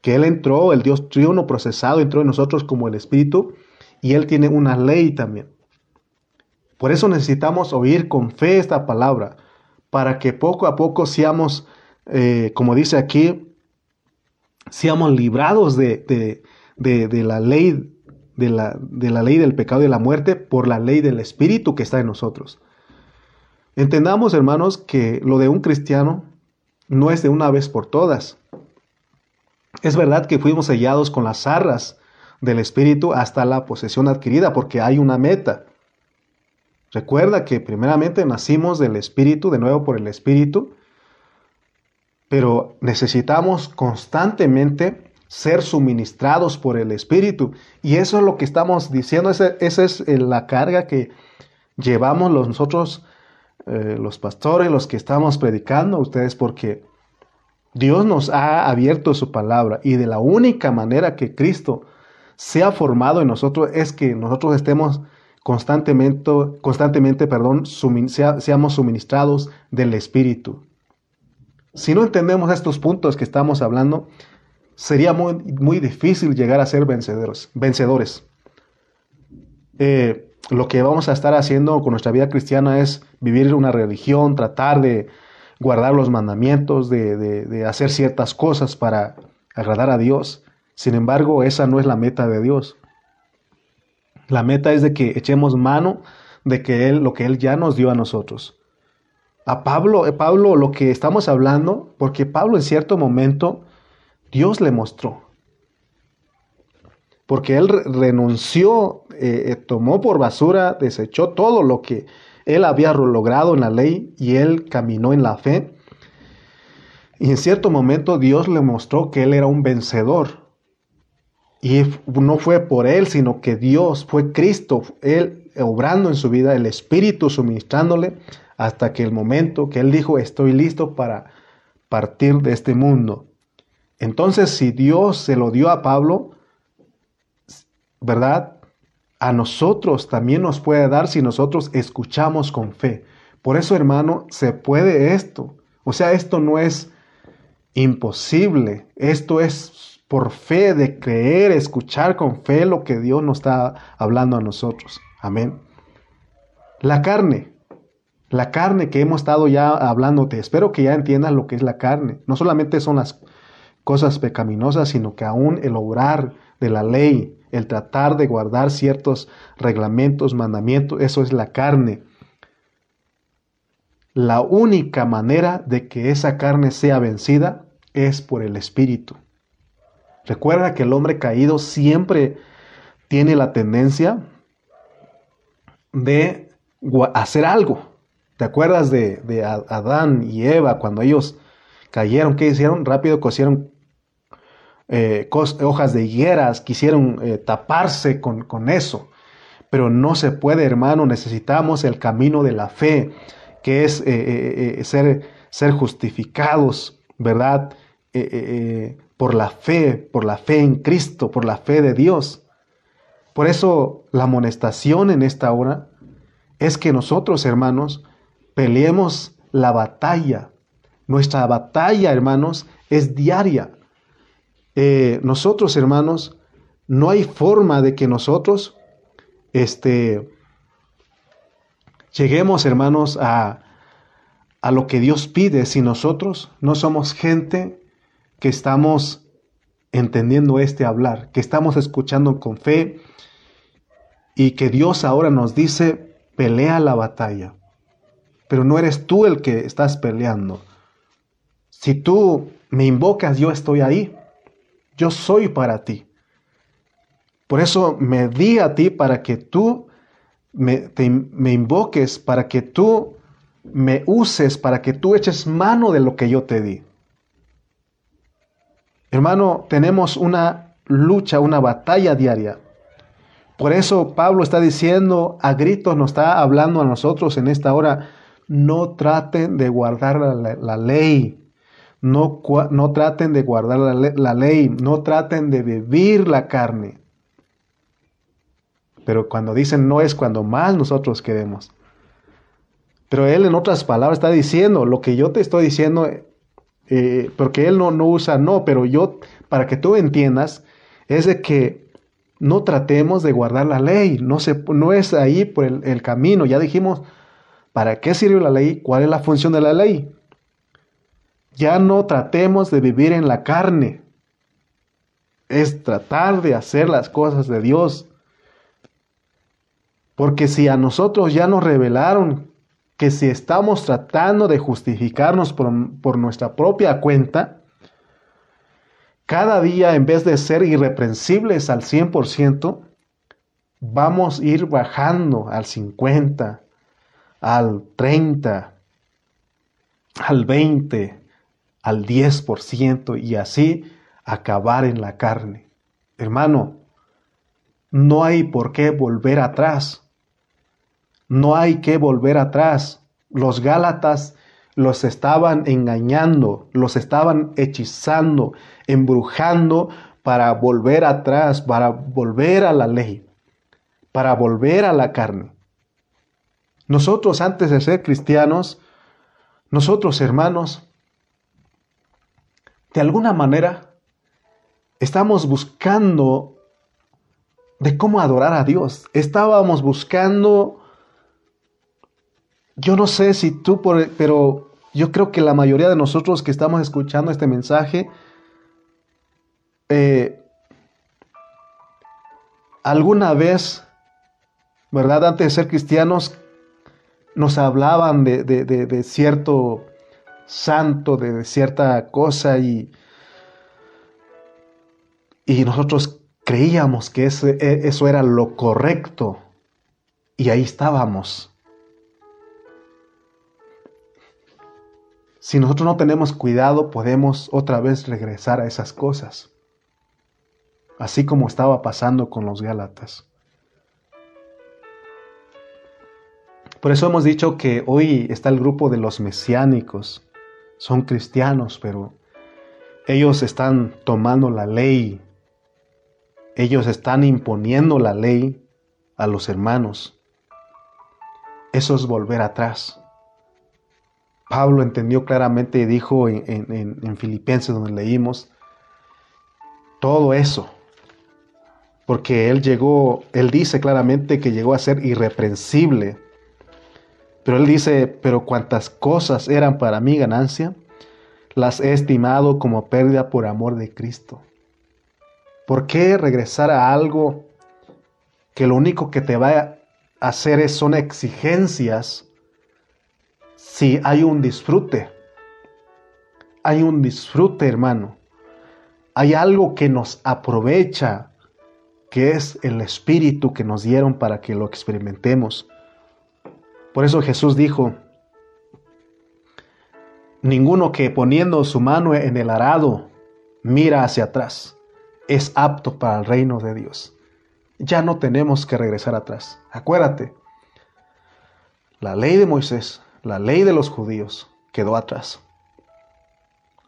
Que Él entró, el Dios triuno procesado entró en nosotros como el Espíritu y Él tiene una ley también. Por eso necesitamos oír con fe esta palabra, para que poco a poco seamos, eh, como dice aquí, seamos librados de, de la ley de la, de la ley del pecado y de la muerte por la ley del Espíritu que está en nosotros. Entendamos, hermanos, que lo de un cristiano no es de una vez por todas. Es verdad que fuimos sellados con las arras del Espíritu hasta la posesión adquirida, porque hay una meta. Recuerda que primeramente nacimos del Espíritu, de nuevo por el Espíritu, pero necesitamos constantemente ser suministrados por el Espíritu. Y eso es lo que estamos diciendo, esa, es eh, la carga que llevamos los, nosotros, eh, los pastores, los que estamos predicando ustedes, porque Dios nos ha abierto su palabra y de la única manera que Cristo se ha formado en nosotros es que nosotros estemos constantemente, constantemente perdón, seamos suministrados del Espíritu. Si no entendemos estos puntos que estamos hablando, sería muy, muy difícil llegar a ser vencedores. vencedores. Eh, lo que vamos a estar haciendo con nuestra vida cristiana es vivir una religión, tratar de guardar los mandamientos, de, de hacer ciertas cosas para agradar a Dios. Sin embargo, esa no es la meta de Dios. La meta es de que echemos mano de que Él, lo que Él ya nos dio a nosotros. A Pablo, eh, Pablo, lo que estamos hablando, porque Pablo en cierto momento Dios le mostró. Porque él renunció, eh, eh, tomó por basura, desechó todo lo que él había logrado en la ley y él caminó en la fe. Y en cierto momento Dios le mostró que él era un vencedor. Y no fue por él, sino que Dios fue Cristo, él obrando en su vida, el Espíritu suministrándole hasta que el momento que él dijo, estoy listo para partir de este mundo. Entonces, si Dios se lo dio a Pablo, ¿verdad? A nosotros también nos puede dar si nosotros escuchamos con fe. Por eso, hermano, se puede esto. O sea, esto no es imposible. Esto es por fe de creer, escuchar con fe lo que Dios nos está hablando a nosotros. Amén. La carne. La carne que hemos estado ya hablándote. Espero que ya entiendas lo que es la carne. No solamente son las cosas pecaminosas, sino que aún el obrar de la ley, el tratar de guardar ciertos reglamentos, mandamientos, eso es la carne. La única manera de que esa carne sea vencida es por el Espíritu. Recuerda que el hombre caído siempre tiene la tendencia de hacer algo. ¿Te acuerdas de, Adán y Eva cuando ellos cayeron, ¿qué hicieron? Rápido cosieron eh, hojas de higueras, quisieron eh, taparse con, eso. Pero no se puede, hermano, necesitamos el camino de la fe, que es eh, ser justificados, ¿verdad? Por la fe, por la fe en Cristo, por la fe de Dios. Por eso la amonestación en esta hora es que nosotros, hermanos, peleemos la batalla nuestra batalla, hermanos, es diaria. Eh, nosotros, hermanos, no hay forma de que nosotros este, lleguemos, hermanos, a, a lo que Dios pide si nosotros no somos gente que estamos entendiendo este hablar, que estamos escuchando con fe y que Dios ahora nos dice, pelea la batalla. Pero no eres tú el que estás peleando. Si tú me invocas, yo estoy ahí. Yo soy para ti. Por eso me di a ti para que tú me, me invoques, para que tú me uses, para que tú eches mano de lo que yo te di. Hermano, tenemos una lucha, una batalla diaria. Por eso Pablo está diciendo, a gritos nos está hablando a nosotros en esta hora, no traten de guardar la, ley, no, no, traten de guardar la, la ley, no traten de vivir la carne. Pero cuando dicen no es cuando más nosotros queremos. Pero él en otras palabras está diciendo lo que yo te estoy diciendo, eh, porque él no, no usa no, pero yo, para que tú entiendas, es de que no tratemos de guardar la ley, no, se, no es ahí por el, el camino. Ya dijimos, ¿para qué sirve la ley? ¿Cuál es la función de la ley? Ya no tratemos de vivir en la carne, es tratar de hacer las cosas de Dios. Porque si a nosotros ya nos revelaron que si estamos tratando de justificarnos por, nuestra propia cuenta, cada día en vez de ser irreprensibles al 100%, vamos a ir bajando al 50, al 30, al 20, al 10% y así acabar en la carne. Hermano, no hay por qué volver atrás. No hay que volver atrás. Los Gálatas los estaban engañando, los estaban hechizando, embrujando para volver atrás, para volver a la ley, para volver a la carne. Nosotros antes de ser cristianos, nosotros hermanos, de alguna manera, estamos buscando de cómo adorar a Dios. Estábamos buscando yo no sé si tú, pero yo creo que la mayoría de nosotros que estamos escuchando este mensaje, eh, alguna vez, ¿verdad? Antes de ser cristianos, nos hablaban de, cierto santo, de cierta cosa y, y nosotros creíamos que e, eso era lo correcto y ahí estábamos. Si nosotros no tenemos cuidado, podemos otra vez regresar a esas cosas, así como estaba pasando con los Gálatas. Por eso hemos dicho que hoy está el grupo de los mesiánicos. Son cristianos, pero ellos están tomando la ley. Ellos están imponiendo la ley a los hermanos. Eso es volver atrás. Pablo entendió claramente y dijo en, Filipenses donde leímos todo eso. Porque él llegó, él dice claramente que llegó a ser irreprensible. Pero él dice, pero cuantas cosas eran para mí ganancia, las he estimado como pérdida por amor de Cristo. ¿Por qué regresar a algo que lo único que te va a hacer son exigencias si hay un disfrute. Hay un disfrute, hermano. Hay algo que nos aprovecha, que es el Espíritu que nos dieron para que lo experimentemos. Por eso Jesús dijo, ninguno que poniendo su mano en el arado mira hacia atrás es apto para el reino de Dios. Ya no tenemos que regresar atrás. Acuérdate, la ley de Moisés la ley de los judíos quedó atrás.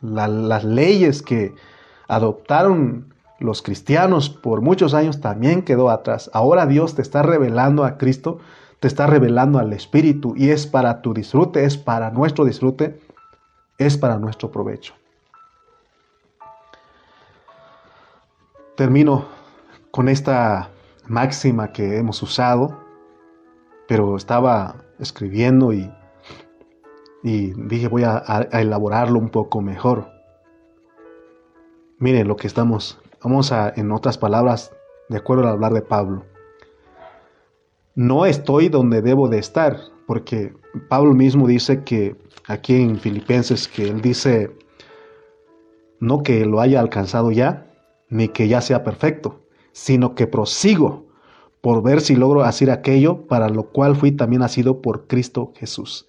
las leyes que adoptaron los cristianos por muchos años también quedó atrás. Ahora Dios te está revelando a Cristo, te está revelando al Espíritu y es para tu disfrute, es para nuestro disfrute, es para nuestro provecho. Termino con esta máxima que hemos usado, pero estaba escribiendo y y dije voy a, elaborarlo un poco mejor. Miren lo que estamos, vamos a, en otras palabras, de acuerdo al hablar de Pablo. No estoy donde debo de estar, porque Pablo mismo dice que aquí en Filipenses, que él dice, no que lo haya alcanzado ya, ni que ya sea perfecto, sino que prosigo por ver si logro hacer aquello para lo cual fui también nacido por Cristo Jesús.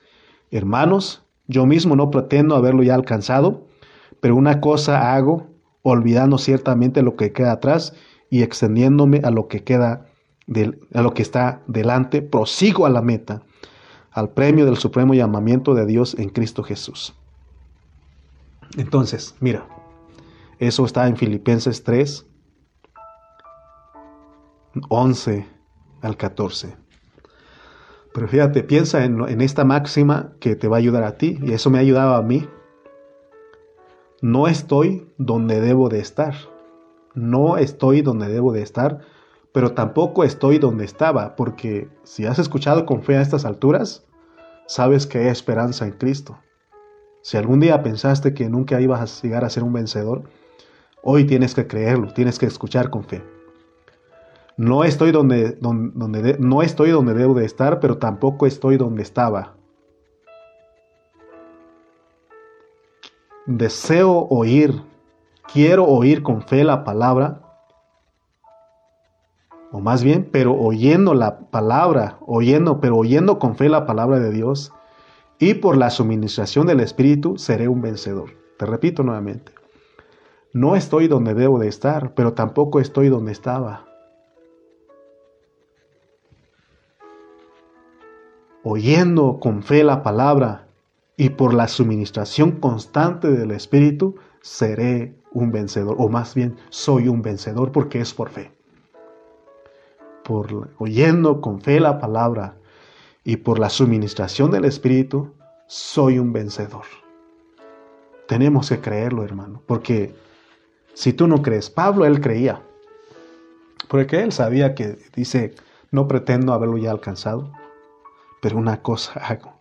Hermanos, yo mismo no pretendo haberlo ya alcanzado, pero una cosa hago, olvidando ciertamente lo que queda atrás y extendiéndome a lo que queda a lo que está delante, prosigo a la meta, al premio del supremo llamamiento de Dios en Cristo Jesús. Entonces, mira, eso está en Filipenses 3, 11 al 14. Pero fíjate, piensa en, esta máxima que te va a ayudar a ti, y eso me ha ayudado a mí. No estoy donde debo de estar. No estoy donde debo de estar, pero tampoco estoy donde estaba, porque si has escuchado con fe a estas alturas, sabes que hay esperanza en Cristo. Si algún día pensaste que nunca ibas a llegar a ser un vencedor, hoy tienes que creerlo, tienes que escuchar con fe. No estoy donde, donde, no estoy donde debo de estar, pero tampoco estoy donde estaba. Deseo oír, quiero oír con fe la palabra, o más bien, pero oyendo la palabra, oyendo, pero oyendo con fe la palabra de Dios, y por la suministración del Espíritu seré un vencedor. Te repito nuevamente, no estoy donde debo de estar, pero tampoco estoy donde estaba. Oyendo con fe la palabra y por la suministración constante del Espíritu, seré un vencedor, o más bien soy un vencedor porque es por fe. Por oyendo con fe la palabra y por la suministración del Espíritu, soy un vencedor. Tenemos que creerlo, hermano, porque si tú no crees, Pablo él creía, porque él sabía que dice, no pretendo haberlo ya alcanzado, pero una cosa hago,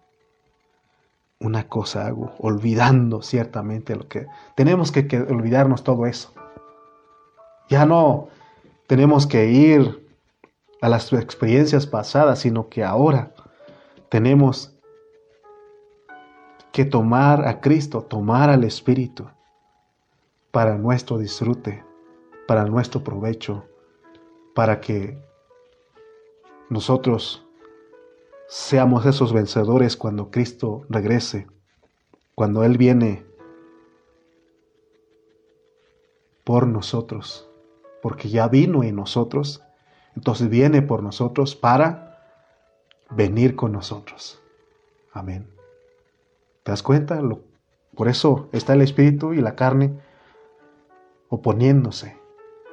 una cosa hago, olvidando ciertamente lo que... Tenemos que, olvidarnos todo eso. Ya no tenemos que ir a las experiencias pasadas, sino que ahora tenemos que tomar a Cristo, tomar al Espíritu para nuestro disfrute, para nuestro provecho, para que nosotros seamos esos vencedores cuando Cristo regrese, cuando Él viene por nosotros, porque ya vino en nosotros entonces viene por nosotros para venir con nosotros. Amén. ¿Te das cuenta? por eso está el espíritu y la carne oponiéndose,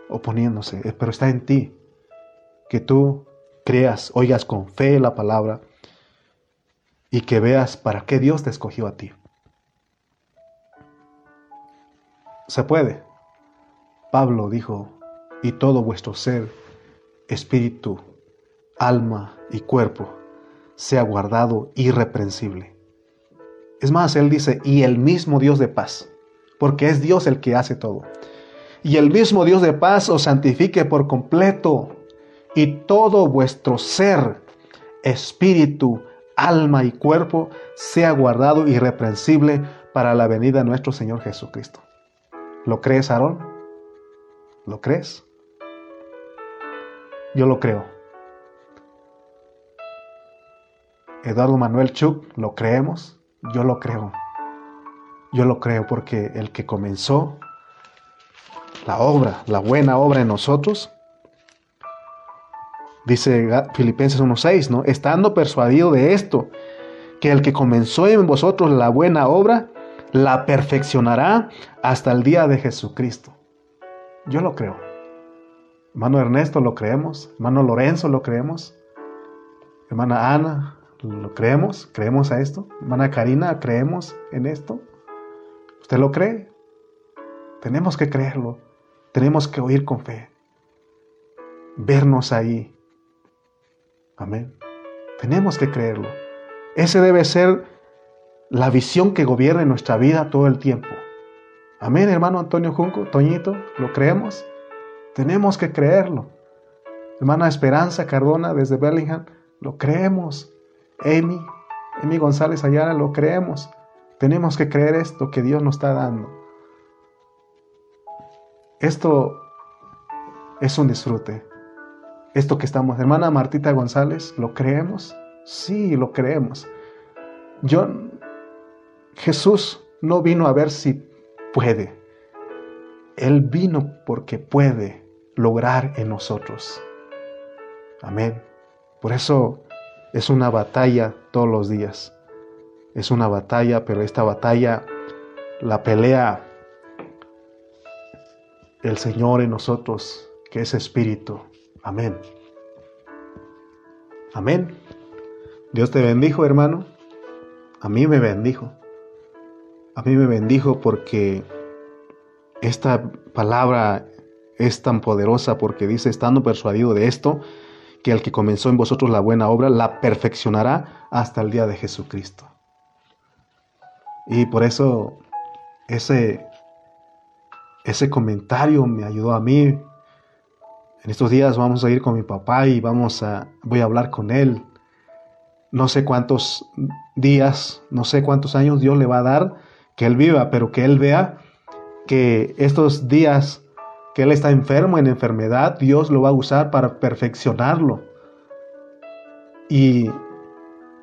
oponiéndose, eh, pero está en ti. Que tú creas, oigas con fe la palabra y que veas para qué Dios te escogió a ti. Se puede. Pablo dijo, y todo vuestro ser espíritu, alma y cuerpo sea guardado irreprensible. Es más, Él dice, y el mismo Dios de paz, porque es Dios el que hace todo. Y el mismo Dios de paz os santifique por completo, y todo vuestro ser, espíritu, alma y cuerpo sea guardado irreprensible para la venida de nuestro Señor Jesucristo. ¿Lo crees, Aarón? ¿Lo crees? Yo lo creo. Eduardo Manuel Chuk, ¿lo creemos? Yo lo creo. Yo lo creo porque el que comenzó la obra, la buena obra en nosotros, dice Filipenses 1.6, ¿no? Estando persuadido de esto, que el que comenzó en vosotros la buena obra, la perfeccionará hasta el día de Jesucristo. Yo lo creo. Hermano Ernesto, ¿lo creemos? Hermano Lorenzo, ¿lo creemos? Hermana Ana, ¿lo creemos? ¿Creemos a esto? Hermana Karina, ¿creemos en esto? ¿Usted lo cree? Tenemos que creerlo. Tenemos que oír con fe. Vernos ahí. Amén. Tenemos que creerlo. Ese debe ser la visión que gobierne nuestra vida todo el tiempo. Amén, hermano Antonio Junco, Toñito, ¿lo creemos? Tenemos que creerlo. Hermana Esperanza Cardona desde Bellingham, lo creemos. Amy, Amy González Ayala, lo creemos. Tenemos que creer esto que Dios nos está dando. Esto es un disfrute. Esto que estamos, hermana Martita González, ¿lo creemos? Sí, lo creemos. Yo, Jesús no vino a ver si puede. Él vino porque puede lograr en nosotros. Amén. Por eso es una batalla todos los días. Es una batalla, pero esta batalla la pelea el Señor en nosotros, que es Espíritu. Amén. Amén. Dios te bendijo, hermano. A mí me bendijo. A mí me bendijo porque esta palabra es tan poderosa porque dice, estando persuadido de esto, que el que comenzó en vosotros la buena obra la perfeccionará hasta el día de Jesucristo. Y por eso ese, ese comentario me ayudó a mí. En estos días vamos a ir con mi papá y vamos a, voy a hablar con él. No sé cuántos días, no sé cuántos años Dios le va a dar que él viva, pero que él vea que estos días que él está enfermo en enfermedad, Dios lo va a usar para perfeccionarlo. Y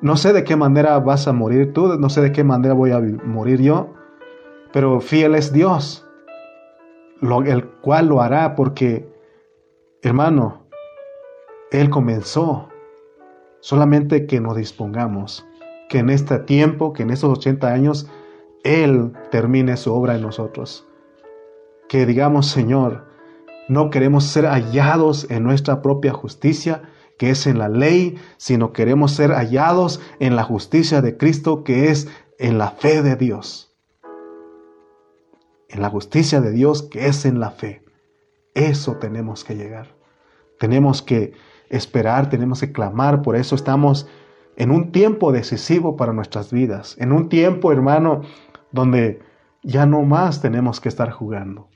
no sé de qué manera vas a morir tú, no sé de qué manera voy a morir yo, pero fiel es Dios, el cual lo hará porque, hermano, Él comenzó. Solamente que nos dispongamos, que en este tiempo, que en estos 80 años, Él termine su obra en nosotros. Que digamos, Señor, no queremos ser hallados en nuestra propia justicia, que es en la ley, sino queremos ser hallados en la justicia de Cristo, que es en la fe de Dios en la justicia de Dios que es en la fe. Eso tenemos que llegar. Tenemos que esperar, tenemos que clamar, por eso estamos en un tiempo decisivo para nuestras vidas, en un tiempo, hermano, donde ya no más tenemos que estar jugando.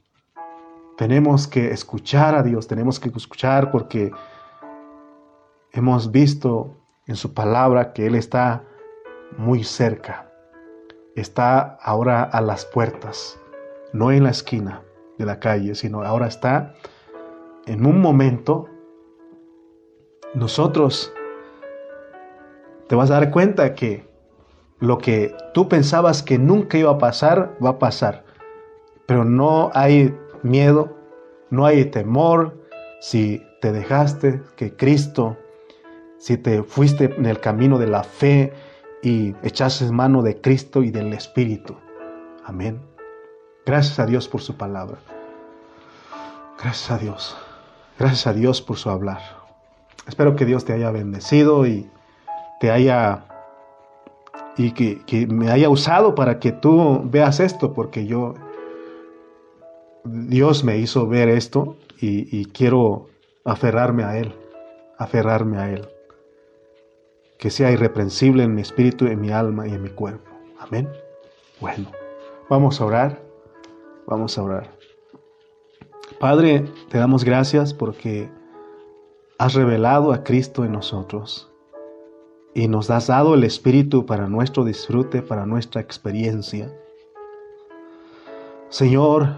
Tenemos que escuchar a Dios, tenemos que escuchar porque hemos visto en su palabra que Él está muy cerca, está ahora a las puertas no en la esquina de la calle, sino ahora está en un momento, nosotros te vas a dar cuenta que lo que tú pensabas que nunca iba a pasar, va a pasar. Pero no hay miedo, no hay temor si te dejaste que Cristo, si te fuiste en el camino de la fe y echaste mano de Cristo y del Espíritu. Amén. Gracias a Dios por su palabra. Gracias a Dios. Gracias a Dios por su hablar. Espero que Dios te haya bendecido y te haya y que, me haya usado para que tú veas esto, porque yo Dios me hizo ver esto y, y quiero aferrarme a Él, aferrarme a Él. Que sea irreprensible en mi espíritu, en mi alma y en mi cuerpo. Amén. Bueno, vamos a orar. Vamos a orar. Padre, te damos gracias porque has revelado a Cristo en nosotros y nos has dado el Espíritu para nuestro disfrute, para nuestra experiencia. Señor,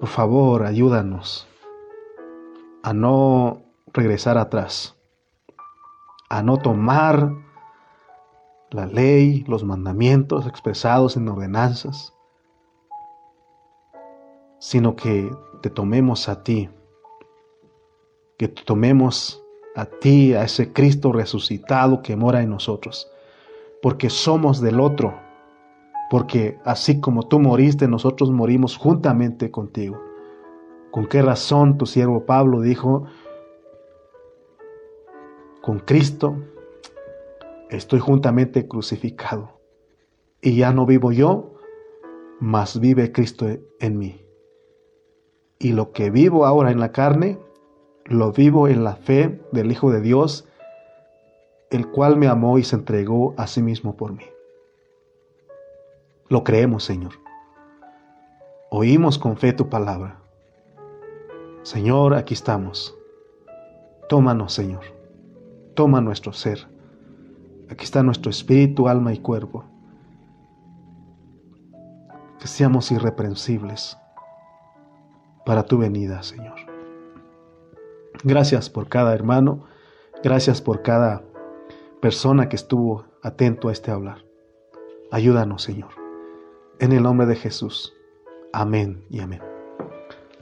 por favor, ayúdanos a no regresar atrás, a no tomar la ley, los mandamientos expresados en ordenanzas, sino que te tomemos a ti, que tomemos a ti, a ese Cristo resucitado que mora en nosotros, porque somos del otro, porque así como tú moriste, nosotros morimos juntamente contigo. ¿Con qué razón tu siervo Pablo dijo, con Cristo estoy juntamente crucificado, y ya no vivo yo, mas vive Cristo en mí? y lo que vivo ahora en la carne, lo vivo en la fe del Hijo de Dios, el cual me amó y se entregó a sí mismo por mí. Lo creemos, Señor. Oímos con fe tu palabra. Señor, aquí estamos. Tómanos, Señor. Toma nuestro ser. Aquí está nuestro espíritu, alma y cuerpo. Que seamos irreprensibles para tu venida, Señor. Gracias por cada hermano, gracias por cada persona que estuvo atento a este hablar. Ayúdanos, Señor. En el nombre de Jesús. Amén y amén.